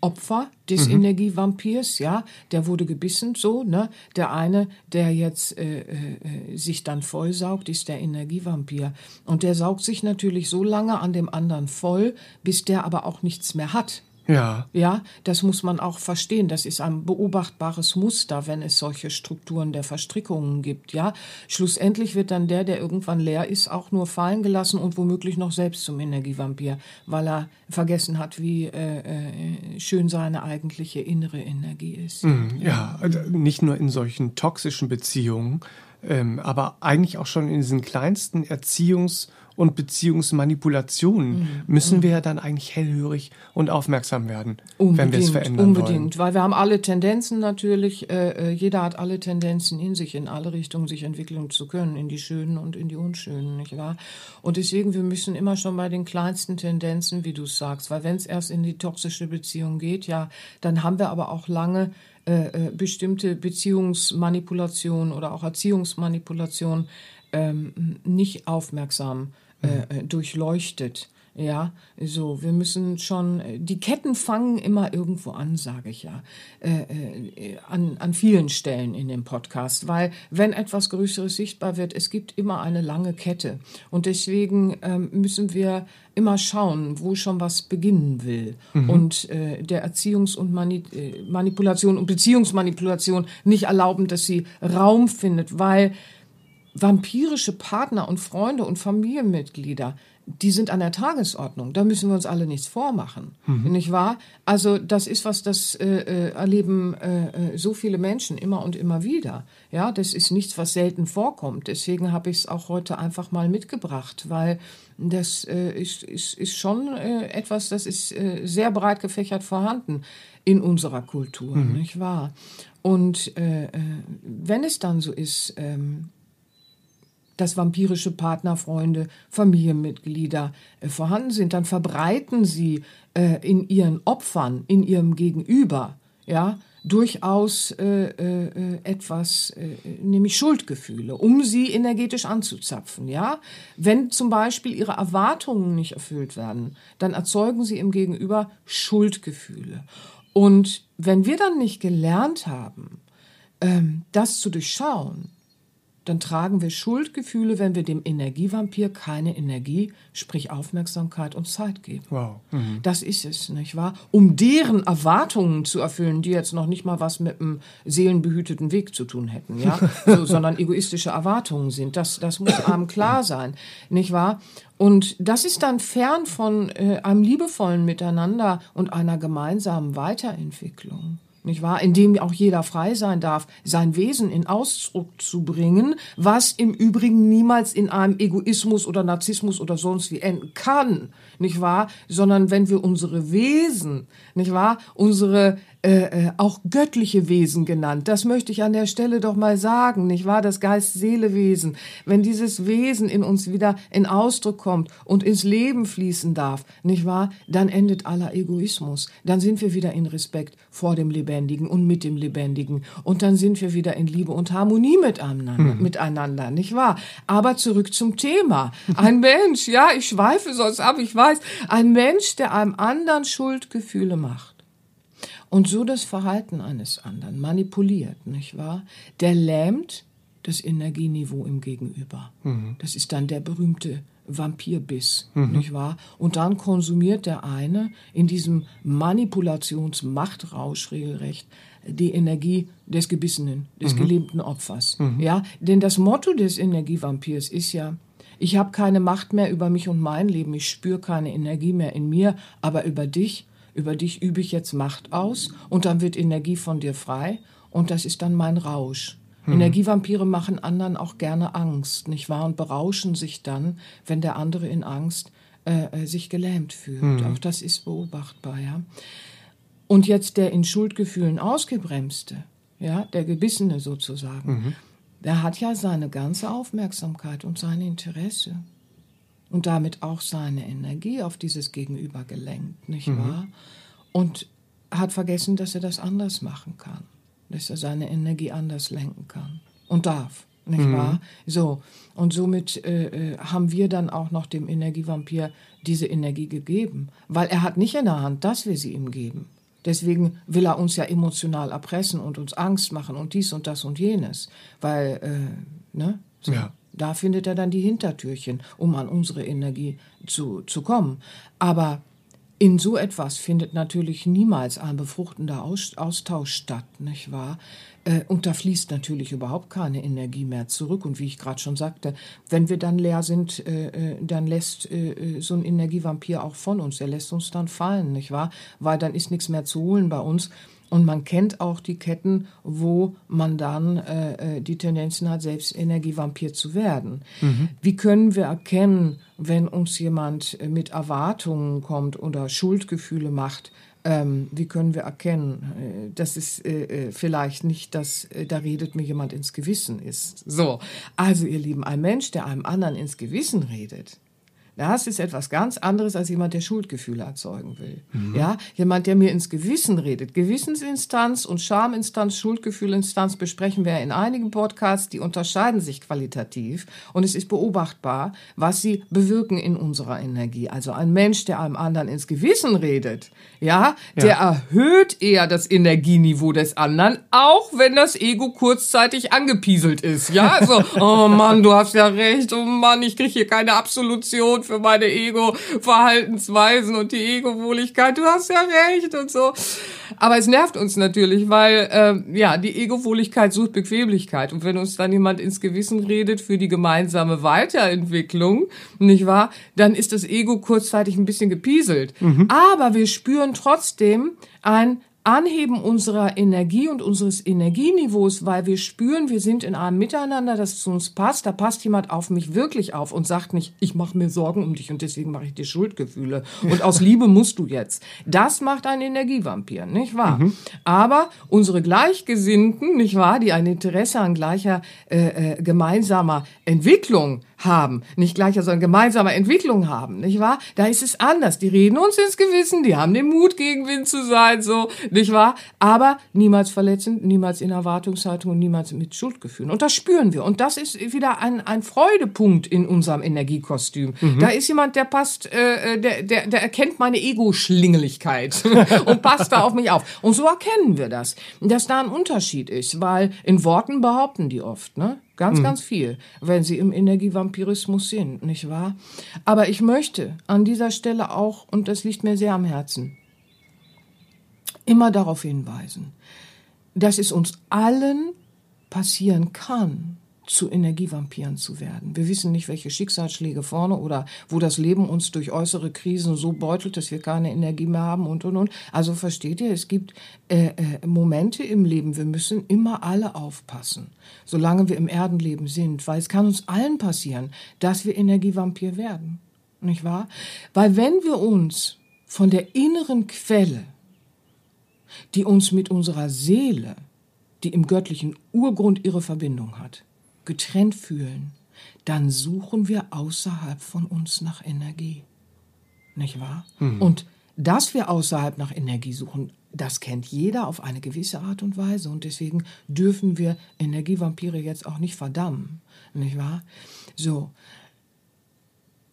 Opfer des mhm. Energievampirs, ja, der wurde gebissen, so, ne? Der eine, der jetzt äh, äh, sich dann vollsaugt, ist der Energievampir. Und der saugt sich natürlich so lange an dem anderen voll, bis der aber auch nichts mehr hat. Ja. Ja, das muss man auch verstehen. Das ist ein beobachtbares Muster, wenn es solche Strukturen der Verstrickungen gibt. Ja, schlussendlich wird dann der, der irgendwann leer ist, auch nur fallen gelassen und womöglich noch selbst zum Energievampir, weil er vergessen hat, wie äh, äh, schön seine eigentliche innere Energie ist. Mhm, ja, also nicht nur in solchen toxischen Beziehungen, ähm, aber eigentlich auch schon in diesen kleinsten Erziehungs- und Beziehungsmanipulationen mhm. müssen wir ja dann eigentlich hellhörig und aufmerksam werden, unbedingt, wenn wir es verändern unbedingt, wollen. Unbedingt, weil wir haben alle Tendenzen natürlich, äh, äh, jeder hat alle Tendenzen in sich, in alle Richtungen sich entwickeln zu können, in die schönen und in die unschönen, nicht wahr? Und deswegen, wir müssen immer schon bei den kleinsten Tendenzen, wie du sagst, weil wenn es erst in die toxische Beziehung geht, ja, dann haben wir aber auch lange äh, äh bestimmte Beziehungsmanipulation oder auch Erziehungsmanipulation ähm, nicht aufmerksam äh, äh, durchleuchtet. Ja, so, wir müssen schon, die Ketten fangen immer irgendwo an, sage ich ja, äh, äh, an, an vielen Stellen in dem Podcast, weil wenn etwas Größeres sichtbar wird, es gibt immer eine lange Kette und deswegen ähm, müssen wir immer schauen, wo schon was beginnen will mhm. und äh, der Erziehungs- und Mani äh, Manipulation und Beziehungsmanipulation nicht erlauben, dass sie Raum findet, weil vampirische Partner und Freunde und Familienmitglieder, die sind an der Tagesordnung. Da müssen wir uns alle nichts vormachen. Mhm. Nicht wahr? Also das ist was, das äh, äh, erleben äh, äh, so viele Menschen immer und immer wieder. Ja, das ist nichts, was selten vorkommt. Deswegen habe ich es auch heute einfach mal mitgebracht, weil das äh, ist, ist, ist schon äh, etwas, das ist sehr breit gefächert vorhanden in unserer Kultur, mhm. nicht wahr? Und wenn es dann so ist, ähm, dass vampirische Partnerfreunde, Familienmitglieder äh, vorhanden sind, dann verbreiten sie äh, in ihren Opfern, in ihrem Gegenüber, ja, durchaus äh, äh, etwas, äh, nämlich Schuldgefühle, um sie energetisch anzuzapfen. Ja, wenn zum Beispiel ihre Erwartungen nicht erfüllt werden, dann erzeugen sie im Gegenüber Schuldgefühle. Und wenn wir dann nicht gelernt haben, ähm, das zu durchschauen, dann tragen wir Schuldgefühle, wenn wir dem Energievampir keine Energie, sprich Aufmerksamkeit und Zeit geben. Wow. Mhm. Das ist es, nicht wahr? Um deren Erwartungen zu erfüllen, die jetzt noch nicht mal was mit einem seelenbehüteten Weg zu tun hätten, ja, so, sondern egoistische Erwartungen sind. Das, das muss einem klar sein, nicht wahr? Und das ist dann fern von äh, einem liebevollen Miteinander und einer gemeinsamen Weiterentwicklung. Nicht wahr? In dem auch jeder frei sein darf, sein Wesen in Ausdruck zu bringen, was im Übrigen niemals in einem Egoismus oder Narzissmus oder sonst wie enden kann, nicht wahr? Sondern wenn wir unsere Wesen, nicht wahr? Unsere äh, äh, auch göttliche Wesen genannt. Das möchte ich an der Stelle doch mal sagen, nicht wahr? Das Geist-Seele-Wesen. Wenn dieses Wesen in uns wieder in Ausdruck kommt und ins Leben fließen darf, nicht wahr? Dann endet aller Egoismus. Dann sind wir wieder in Respekt vor dem Lebendigen und mit dem Lebendigen. Und dann sind wir wieder in Liebe und Harmonie miteinander, mhm. miteinander nicht wahr? Aber zurück zum Thema. Ein Mensch, ja, ich schweife sonst ab, ich weiß, ein Mensch, der einem anderen Schuldgefühle macht und so das Verhalten eines anderen manipuliert, nicht wahr? Der lähmt das Energieniveau im Gegenüber. Mhm. Das ist dann der berühmte Vampirbiss, mhm. nicht wahr? Und dann konsumiert der eine in diesem Manipulationsmachtrausch regelrecht die Energie des Gebissenen, des mhm. gelähmten Opfers. Mhm. Ja, denn das Motto des Energievampirs ist ja, ich habe keine Macht mehr über mich und mein Leben, ich spüre keine Energie mehr in mir, aber über dich über dich übe ich jetzt Macht aus und dann wird Energie von dir frei und das ist dann mein Rausch. Hm. Energievampire machen anderen auch gerne Angst, nicht wahr? Und berauschen sich dann, wenn der andere in Angst äh, äh sich gelähmt fühlt. Hm. Auch das ist beobachtbar, ja. Und jetzt der in Schuldgefühlen ausgebremste, ja, der Gebissene sozusagen, mhm. der hat ja seine ganze Aufmerksamkeit und sein Interesse und damit auch seine Energie auf dieses Gegenüber gelenkt, nicht mhm. wahr? Und hat vergessen, dass er das anders machen kann, dass er seine Energie anders lenken kann und darf, nicht mhm. wahr? So, und somit äh, äh, haben wir dann auch noch dem Energievampir diese Energie gegeben, weil er hat nicht in der Hand, dass wir sie ihm geben. Deswegen will er uns ja emotional erpressen und uns Angst machen und dies und das und jenes, weil, äh, ne? So. Ja. Da findet er dann die Hintertürchen, um an unsere Energie zu, zu kommen. Aber in so etwas findet natürlich niemals ein befruchtender Austausch statt, nicht wahr? Äh, und da fließt natürlich überhaupt keine Energie mehr zurück. Und wie ich gerade schon sagte, wenn wir dann leer sind, äh, äh, dann lässt so ein Energievampir auch von uns. Er lässt uns dann fallen, nicht wahr? Weil dann ist nichts mehr zu holen bei uns. Und man kennt auch die Ketten, wo man dann äh, äh, die Tendenzen hat, selbst Energievampir zu werden. Mhm. Wie können wir erkennen, wenn uns jemand äh, mit Erwartungen kommt oder Schuldgefühle macht? Ähm, wie können wir erkennen, äh, dass es äh, vielleicht nicht, dass äh, da redet mir jemand ins Gewissen ist? So, also ihr Lieben, ein Mensch, der einem anderen ins Gewissen redet, das ist etwas ganz anderes als jemand, der Schuldgefühle erzeugen will. Mhm. Ja, jemand, der mir ins Gewissen redet. Gewissensinstanz und Schaminstanz, Schuldgefühlinstanz besprechen wir in einigen Podcasts, die unterscheiden sich qualitativ und es ist beobachtbar, was sie bewirken in unserer Energie. Also ein Mensch, der einem anderen ins Gewissen redet, ja, der ja. erhöht eher das Energieniveau des anderen, auch wenn das Ego kurzzeitig angepieselt ist. Ja, so, oh Mann, du hast ja recht, oh Mann, ich kriege hier keine Absolution für meine Ego-Verhaltensweisen und die Ego-Wohligkeit. Du hast ja recht und so. Aber es nervt uns natürlich, weil äh, ja die Ego-Wohligkeit sucht Bequemlichkeit. Und wenn uns dann jemand ins Gewissen redet für die gemeinsame Weiterentwicklung, nicht wahr, dann ist das Ego kurzzeitig ein bisschen gepieselt. Mhm. Aber wir spüren trotzdem ein Anheben unserer Energie und unseres Energieniveaus, weil wir spüren, wir sind in einem Miteinander, das zu uns passt. Da passt jemand auf mich wirklich auf und sagt nicht, ich mache mir Sorgen um dich und deswegen mache ich dir Schuldgefühle. Und aus Liebe musst du jetzt. Das macht ein Energievampir, nicht wahr? Mhm. Aber unsere Gleichgesinnten, nicht wahr, die ein Interesse an gleicher äh, äh, gemeinsamer Entwicklung haben, nicht gleicher, sondern gemeinsame Entwicklung haben, nicht wahr? Da ist es anders. Die reden uns ins Gewissen, die haben den Mut, gegen Wind zu sein, so, nicht wahr? Aber niemals verletzend, niemals in Erwartungshaltung und niemals mit Schuldgefühlen. Und das spüren wir. Und das ist wieder ein, ein Freudepunkt in unserem Energiekostüm. Mhm. Da ist jemand, der passt, äh, der, der, der erkennt meine Ego-Schlingeligkeit und passt da auf mich auf. Und so erkennen wir das, dass da ein Unterschied ist, weil in Worten behaupten die oft, ne? Ganz, mhm. ganz viel, wenn sie im Energievampirismus sind, nicht wahr? Aber ich möchte an dieser Stelle auch, und das liegt mir sehr am Herzen, immer darauf hinweisen, dass es uns allen passieren kann, zu Energievampiren zu werden. Wir wissen nicht, welche Schicksalsschläge vorne oder wo das Leben uns durch äußere Krisen so beutelt, dass wir keine Energie mehr haben und und und. Also versteht ihr, es gibt äh, äh, Momente im Leben, wir müssen immer alle aufpassen, solange wir im Erdenleben sind, weil es kann uns allen passieren, dass wir Energievampir werden, nicht wahr? Weil wenn wir uns von der inneren Quelle, die uns mit unserer Seele, die im göttlichen Urgrund ihre Verbindung hat, getrennt fühlen, dann suchen wir außerhalb von uns nach Energie. Nicht wahr? Mhm. Und dass wir außerhalb nach Energie suchen, das kennt jeder auf eine gewisse Art und Weise. Und deswegen dürfen wir Energievampire jetzt auch nicht verdammen. Nicht wahr? So.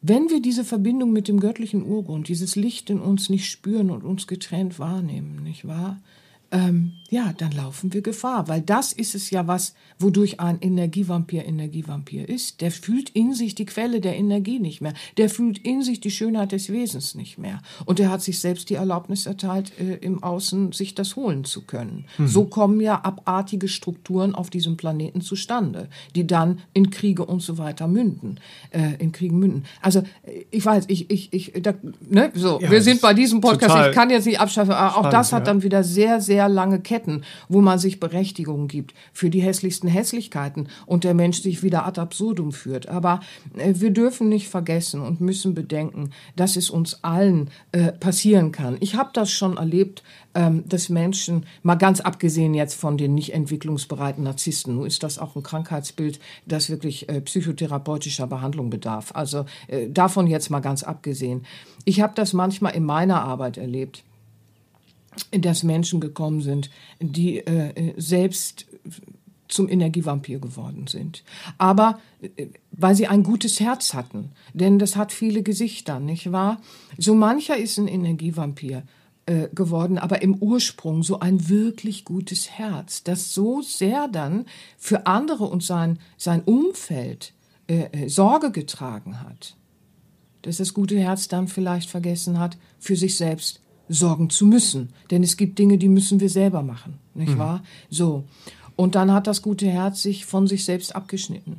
Wenn wir diese Verbindung mit dem göttlichen Urgrund, dieses Licht in uns nicht spüren und uns getrennt wahrnehmen, nicht wahr? Ähm, ja, dann laufen wir Gefahr, weil das ist es ja was, wodurch ein Energievampir Energievampir ist. Der fühlt in sich die Quelle der Energie nicht mehr. Der fühlt in sich die Schönheit des Wesens nicht mehr. Und er hat sich selbst die Erlaubnis erteilt, äh, im Außen sich das holen zu können. Mhm. So kommen ja abartige Strukturen auf diesem Planeten zustande, die dann in Kriege und so weiter münden, äh, in Kriegen münden. Also äh, ich weiß, ich, ich, ich, da, ne, so, ja, wir sind bei diesem Podcast. Ich kann jetzt nicht abschaffen, aber auch das hat ja. dann wieder sehr, sehr sehr lange Ketten, wo man sich Berechtigung gibt für die hässlichsten Hässlichkeiten und der Mensch sich wieder ad absurdum führt. Aber äh, wir dürfen nicht vergessen und müssen bedenken, dass es uns allen äh, passieren kann. Ich habe das schon erlebt, ähm, dass Menschen, mal ganz abgesehen jetzt von den nicht entwicklungsbereiten Narzissten, nun ist das auch ein Krankheitsbild, das wirklich äh, psychotherapeutischer Behandlung bedarf. Also äh, davon jetzt mal ganz abgesehen. Ich habe das manchmal in meiner Arbeit erlebt dass Menschen gekommen sind, die äh, selbst zum Energievampir geworden sind. Aber äh, weil sie ein gutes Herz hatten, denn das hat viele Gesichter, nicht wahr? So mancher ist ein Energievampir äh, geworden, aber im Ursprung so ein wirklich gutes Herz, das so sehr dann für andere und sein, sein Umfeld äh, äh Sorge getragen hat, dass das gute Herz dann vielleicht vergessen hat, für sich selbst sorgen zu müssen. Denn es gibt Dinge, die müssen wir selber machen, nicht mhm. wahr? So. Und dann hat das gute Herz sich von sich selbst abgeschnitten.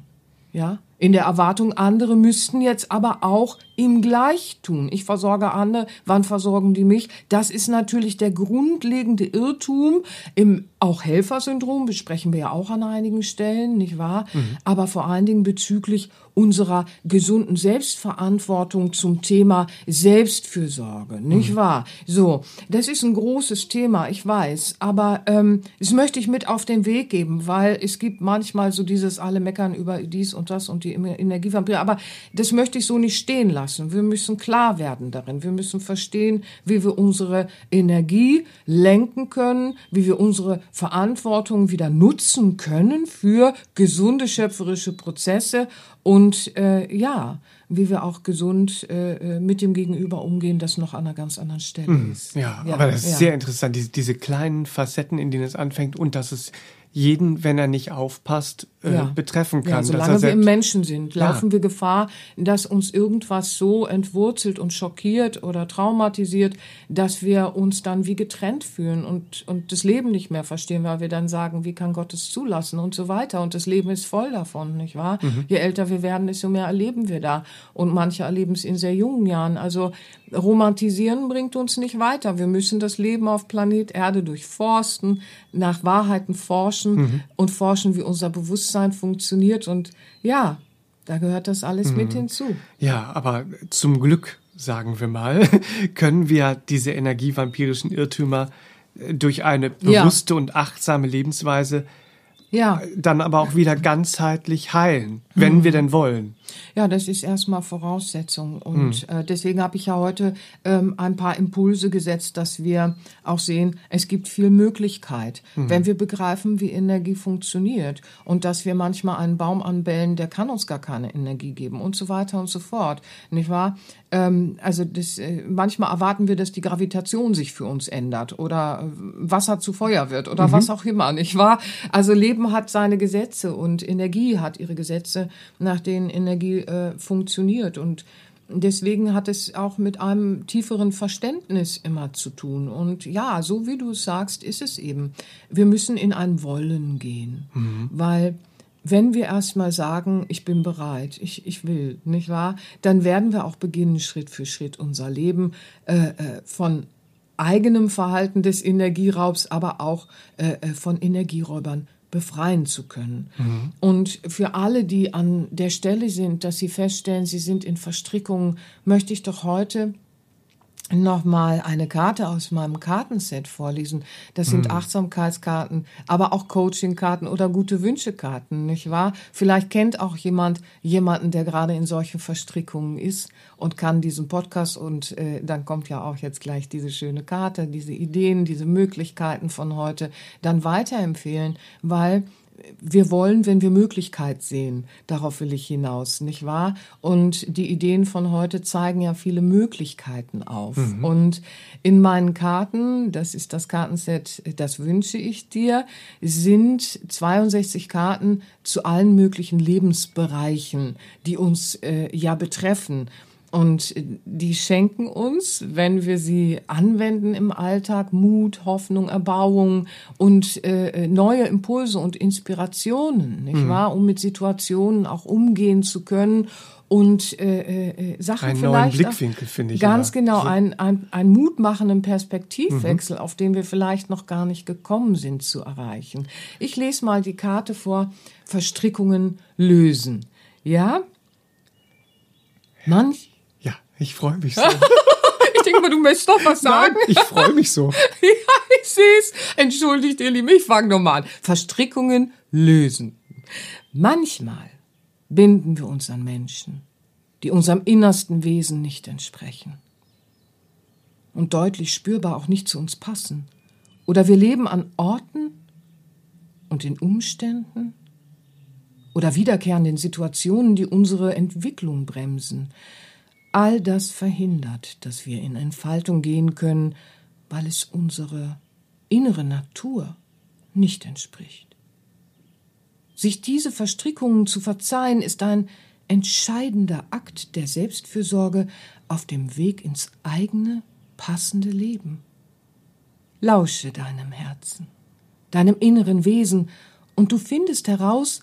Ja? In der Erwartung, andere müssten jetzt aber auch ihm gleich tun. Ich versorge andere, wann versorgen die mich? Das ist natürlich der grundlegende Irrtum. Im auch Helfersyndrom besprechen wir ja auch an einigen Stellen, nicht wahr? Mhm. Aber vor allen Dingen bezüglich unserer gesunden Selbstverantwortung zum Thema Selbstfürsorge, nicht mhm. wahr? So, das ist ein großes Thema, ich weiß, aber ähm, das möchte ich mit auf den Weg geben, weil es gibt manchmal so dieses alle meckern über dies und das und die Energievampire, aber das möchte ich so nicht stehen lassen. Wir müssen klar werden darin, wir müssen verstehen, wie wir unsere Energie lenken können, wie wir unsere Verantwortung wieder nutzen können für gesunde schöpferische Prozesse und äh, ja, wie wir auch gesund äh, äh, mit dem Gegenüber umgehen, das noch an einer ganz anderen Stelle mhm. ist. Ja, ja, aber das ist ja. sehr interessant, diese, diese kleinen Facetten, in denen es anfängt und dass es jeden, wenn er nicht aufpasst, äh, ja. betreffen kann. Ja, solange wir im Menschen sind, laufen ja. wir Gefahr, dass uns irgendwas so entwurzelt und schockiert oder traumatisiert, dass wir uns dann wie getrennt fühlen und, und das Leben nicht mehr verstehen, weil wir dann sagen, wie kann Gott es zulassen und so weiter. Und das Leben ist voll davon, nicht wahr? Mhm. Je älter wir werden, desto mehr erleben wir da. Und manche erleben es in sehr jungen Jahren. Also romantisieren bringt uns nicht weiter. Wir müssen das Leben auf Planet Erde durchforsten, nach Wahrheiten forschen mhm. und forschen, wie unser Bewusstsein funktioniert. Und ja, da gehört das alles mhm. mit hinzu. Ja, aber zum Glück, sagen wir mal, können wir diese energievampirischen Irrtümer äh, durch eine bewusste ja. und achtsame Lebensweise ja. dann aber auch wieder ganzheitlich heilen, wenn mhm. wir denn wollen. Ja, das ist erstmal Voraussetzung. Und mhm. äh, deswegen habe ich ja heute ähm, ein paar Impulse gesetzt, dass wir auch sehen, es gibt viel Möglichkeit, mhm. wenn wir begreifen, wie Energie funktioniert und dass wir manchmal einen Baum anbellen, der kann uns gar keine Energie geben und so weiter und so fort. Nicht wahr? Ähm, also das, äh, manchmal erwarten wir, dass die Gravitation sich für uns ändert oder äh, Wasser zu Feuer wird oder mhm. was auch immer, nicht wahr? Also Leben hat seine Gesetze und Energie hat ihre Gesetze, nach denen Energie äh, funktioniert und Deswegen hat es auch mit einem tieferen Verständnis immer zu tun. Und ja, so wie du es sagst, ist es eben. Wir müssen in ein Wollen gehen, mhm. weil wenn wir erstmal sagen, ich bin bereit, ich, ich will, nicht wahr, dann werden wir auch beginnen, Schritt für Schritt unser Leben äh, äh, von eigenem Verhalten des Energieraubs, aber auch äh, äh von Energieräubern befreien zu können. Mhm. Und für alle, die an der Stelle sind, dass sie feststellen, sie sind in Verstrickungen, möchte ich doch heute nochmal eine Karte aus meinem Kartenset vorlesen. Das sind mhm. Achtsamkeitskarten, aber auch Coachingkarten oder gute Wünschekarten, nicht wahr? Vielleicht kennt auch jemand jemanden, der gerade in solchen Verstrickungen ist und kann diesen Podcast und äh, dann kommt ja auch jetzt gleich diese schöne Karte, diese Ideen, diese Möglichkeiten von heute dann weiterempfehlen, weil wir wollen, wenn wir Möglichkeit sehen. Darauf will ich hinaus, nicht wahr? Und die Ideen von heute zeigen ja viele Möglichkeiten auf. Mhm. Und in meinen Karten, das ist das Kartenset, das wünsche ich dir, sind 62 Karten zu allen möglichen Lebensbereichen, die uns äh, ja betreffen. Und die schenken uns, wenn wir sie anwenden im Alltag, Mut, Hoffnung, Erbauung und äh, neue Impulse und Inspirationen, nicht mhm. wahr? Um mit Situationen auch umgehen zu können und äh, äh, Sachen einen vielleicht. Neuen Blickwinkel, finde ich. Ganz immer. genau, ein, ein, ein mutmachenden Perspektivwechsel, mhm. auf den wir vielleicht noch gar nicht gekommen sind zu erreichen. Ich lese mal die Karte vor, Verstrickungen lösen. Ja? Manch, ich freue mich so. ich denke mal, du möchtest doch was sagen. Nein, ich freue mich so. ja, ich sehe es. Entschuldigt ihr Lieben, ich fange nochmal an. Verstrickungen lösen. Manchmal binden wir uns an Menschen, die unserem innersten Wesen nicht entsprechen und deutlich spürbar auch nicht zu uns passen. Oder wir leben an Orten und in Umständen oder wiederkehrenden Situationen, die unsere Entwicklung bremsen. All das verhindert, dass wir in Entfaltung gehen können, weil es unserer innere Natur nicht entspricht. Sich diese Verstrickungen zu verzeihen, ist ein entscheidender Akt der Selbstfürsorge auf dem Weg ins eigene, passende Leben. Lausche deinem Herzen, deinem inneren Wesen, und du findest heraus,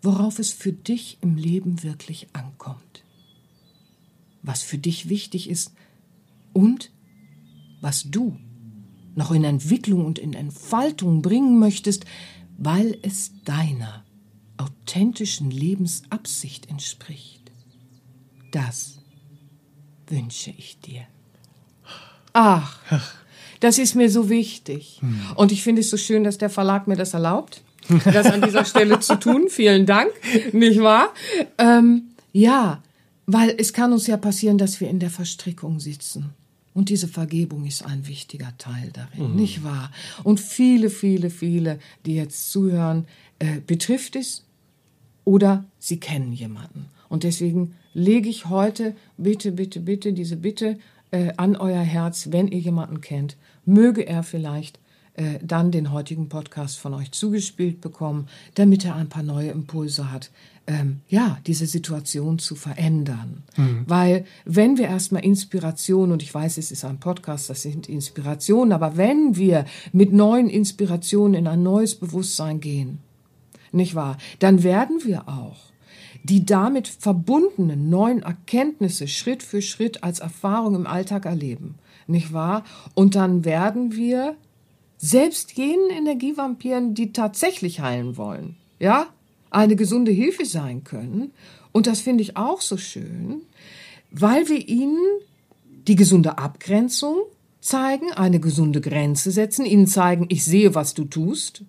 worauf es für dich im Leben wirklich ankommt was für dich wichtig ist und was du noch in Entwicklung und in Entfaltung bringen möchtest, weil es deiner authentischen Lebensabsicht entspricht. Das wünsche ich dir. Ach, das ist mir so wichtig. Und ich finde es so schön, dass der Verlag mir das erlaubt, das an dieser Stelle zu tun. Vielen Dank, nicht wahr? Ähm, ja, weil es kann uns ja passieren, dass wir in der Verstrickung sitzen. Und diese Vergebung ist ein wichtiger Teil darin, mhm. nicht wahr? Und viele, viele, viele, die jetzt zuhören, äh, betrifft es oder sie kennen jemanden. Und deswegen lege ich heute bitte, bitte, bitte diese Bitte äh, an euer Herz, wenn ihr jemanden kennt, möge er vielleicht äh, dann den heutigen Podcast von euch zugespielt bekommen, damit er ein paar neue Impulse hat, ähm, ja, diese Situation zu verändern. Mhm. Weil wenn wir erstmal Inspiration, und ich weiß, es ist ein Podcast, das sind Inspirationen, aber wenn wir mit neuen Inspirationen in ein neues Bewusstsein gehen, nicht wahr, dann werden wir auch die damit verbundenen neuen Erkenntnisse Schritt für Schritt als Erfahrung im Alltag erleben, nicht wahr? Und dann werden wir selbst jenen Energievampiren, die tatsächlich heilen wollen, ja, eine gesunde Hilfe sein können. Und das finde ich auch so schön, weil wir ihnen die gesunde Abgrenzung zeigen, eine gesunde Grenze setzen, ihnen zeigen, ich sehe, was du tust,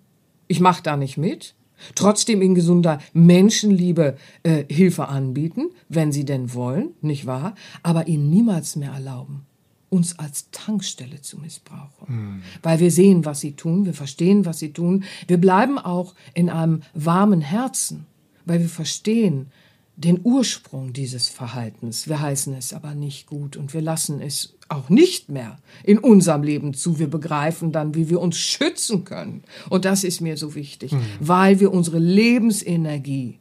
ich mache da nicht mit, trotzdem in gesunder Menschenliebe äh, Hilfe anbieten, wenn sie denn wollen, nicht wahr, aber ihnen niemals mehr erlauben, uns als Tankstelle zu missbrauchen. Mhm. Weil wir sehen, was sie tun, wir verstehen, was sie tun. Wir bleiben auch in einem warmen Herzen, weil wir verstehen den Ursprung dieses Verhaltens. Wir heißen es aber nicht gut und wir lassen es auch nicht mehr in unserem Leben zu. Wir begreifen dann, wie wir uns schützen können. Und das ist mir so wichtig, mhm. weil wir unsere Lebensenergie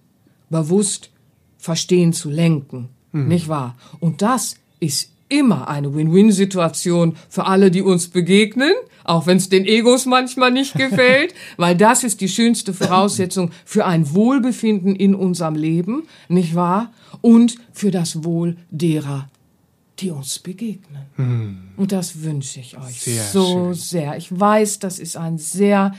bewusst verstehen zu lenken. Mhm. Nicht wahr? Und das ist immer eine Win-Win-Situation für alle, die uns begegnen, auch wenn es den Egos manchmal nicht gefällt, weil das ist die schönste Voraussetzung für ein Wohlbefinden in unserem Leben, nicht wahr? Und für das Wohl derer, die uns begegnen. Hm. Und das wünsche ich euch sehr so schön. sehr. Ich weiß, das ist ein sehr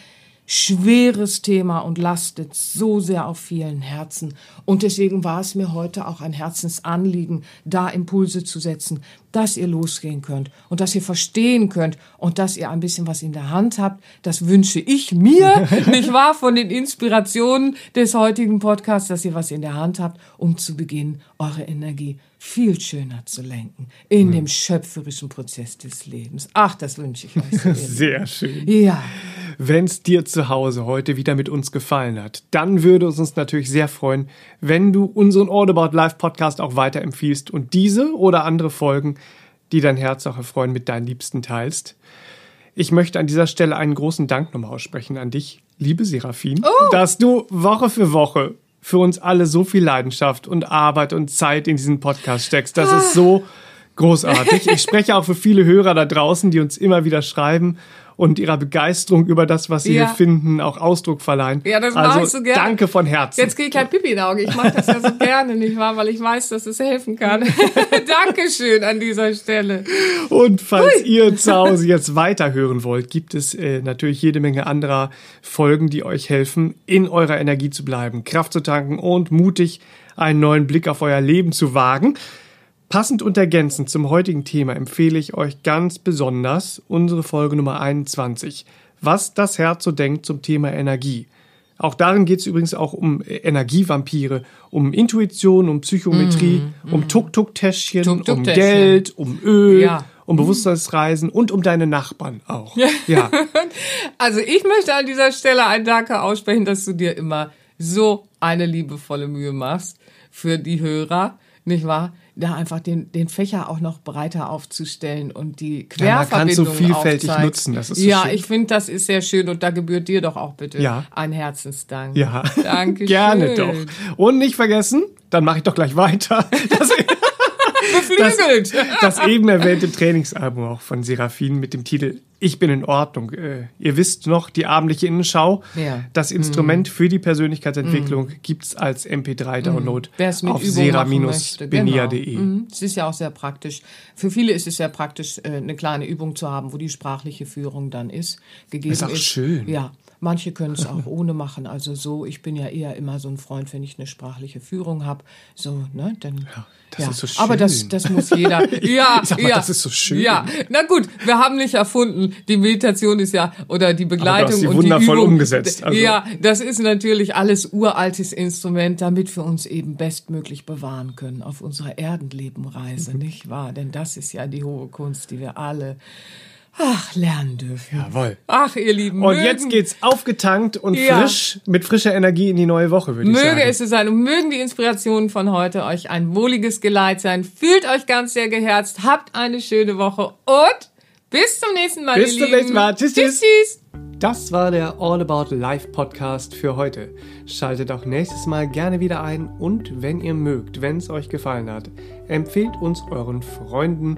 schweres Thema und lastet so sehr auf vielen Herzen. Und deswegen war es mir heute auch ein Herzensanliegen, da Impulse zu setzen, dass ihr losgehen könnt und dass ihr verstehen könnt und dass ihr ein bisschen was in der Hand habt. Das wünsche ich mir, nicht wahr, von den Inspirationen des heutigen Podcasts, dass ihr was in der Hand habt, um zu Beginn eure Energie viel schöner zu lenken in mhm. dem schöpferischen Prozess des Lebens. Ach, das wünsche ich euch. Sehr, schön. Ja. Wenn es dir zu Hause heute wieder mit uns gefallen hat, dann würde es uns natürlich sehr freuen, wenn du unseren All About Life Podcast auch weiterempfiehlst und diese oder andere Folgen, die dein Herz auch erfreuen, mit deinen Liebsten teilst. Ich möchte an dieser Stelle einen großen Dank nochmal aussprechen an dich, liebe Serafin, oh. dass du Woche für Woche für uns alle so viel Leidenschaft und Arbeit und Zeit in diesen Podcast steckst. Das ist so großartig. Ich spreche auch für viele Hörer da draußen, die uns immer wieder schreiben und ihrer Begeisterung über das, was sie ja. hier finden, auch Ausdruck verleihen. Ja, das also, mache ich so gerne. Danke von Herzen. Jetzt kriege ich kein Pipi in Auge. Ich mache das ja so gerne, nicht wahr? Weil ich weiß, dass es helfen kann. Dankeschön an dieser Stelle. Und falls Hui. ihr zu Hause jetzt weiterhören wollt, gibt es äh, natürlich jede Menge anderer Folgen, die euch helfen, in eurer Energie zu bleiben, Kraft zu tanken und mutig einen neuen Blick auf euer Leben zu wagen. Passend und ergänzend zum heutigen Thema empfehle ich euch ganz besonders unsere Folge Nummer 21. Was das Herz so denkt zum Thema Energie. Auch darin geht es übrigens auch um Energievampire, um Intuition, um Psychometrie, mm, mm. um Tuk-Tuk-Täschchen, Tuk -Tuk um Geld, um Öl, ja. um Bewusstseinsreisen und um deine Nachbarn auch. Ja. also ich möchte an dieser Stelle ein Danke aussprechen, dass du dir immer so eine liebevolle Mühe machst für die Hörer, nicht wahr? Da einfach den, den Fächer auch noch breiter aufzustellen und die Querverbindung ja, man kann so vielfältig aufzeigen. nutzen. Das ist so ja, schön. ich finde, das ist sehr schön und da gebührt dir doch auch bitte ja. ein Herzensdank. Ja, danke Gerne doch. Und nicht vergessen, dann mache ich doch gleich weiter. Das, Beflügelt. Das, das, eben erwähnte Trainingsalbum auch von Seraphin mit dem Titel Ich bin in Ordnung. Äh, ihr wisst noch, die abendliche Innenschau. Ja. Das Instrument mm. für die Persönlichkeitsentwicklung mm. es als MP3-Download mm. auf sera-benia.de. Genau. Mm. Es ist ja auch sehr praktisch. Für viele ist es sehr praktisch, äh, eine kleine Übung zu haben, wo die sprachliche Führung dann ist. Gegeben ist auch ist. schön. Ja. Manche können es auch ohne machen. Also so, ich bin ja eher immer so ein Freund, wenn ich eine sprachliche Führung habe. So, ne, dann. Ja, das ja. ist so schön. Aber das, das muss jeder. ja, mal, ja. Das ist so schön. Ja, na gut, wir haben nicht erfunden. Die Meditation ist ja, oder die Begleitung und wundervoll die Übung. umgesetzt. Also. Ja, das ist natürlich alles uraltes Instrument, damit wir uns eben bestmöglich bewahren können auf unserer Erdenlebenreise, nicht wahr? Denn das ist ja die hohe Kunst, die wir alle Ach, lernen dürfen. Jawohl. Ach, ihr Lieben. Und mögen, jetzt geht's aufgetankt und ja. frisch, mit frischer Energie in die neue Woche, würde ich sagen. Möge es so sein und mögen die Inspirationen von heute euch ein wohliges Geleit sein. Fühlt euch ganz sehr geherzt, habt eine schöne Woche und bis zum nächsten Mal, Bis zum nächsten Mal. Tschüss, tschüss. tschüss. Das war der All About Life Podcast für heute. Schaltet auch nächstes Mal gerne wieder ein und wenn ihr mögt, wenn es euch gefallen hat, empfehlt uns euren Freunden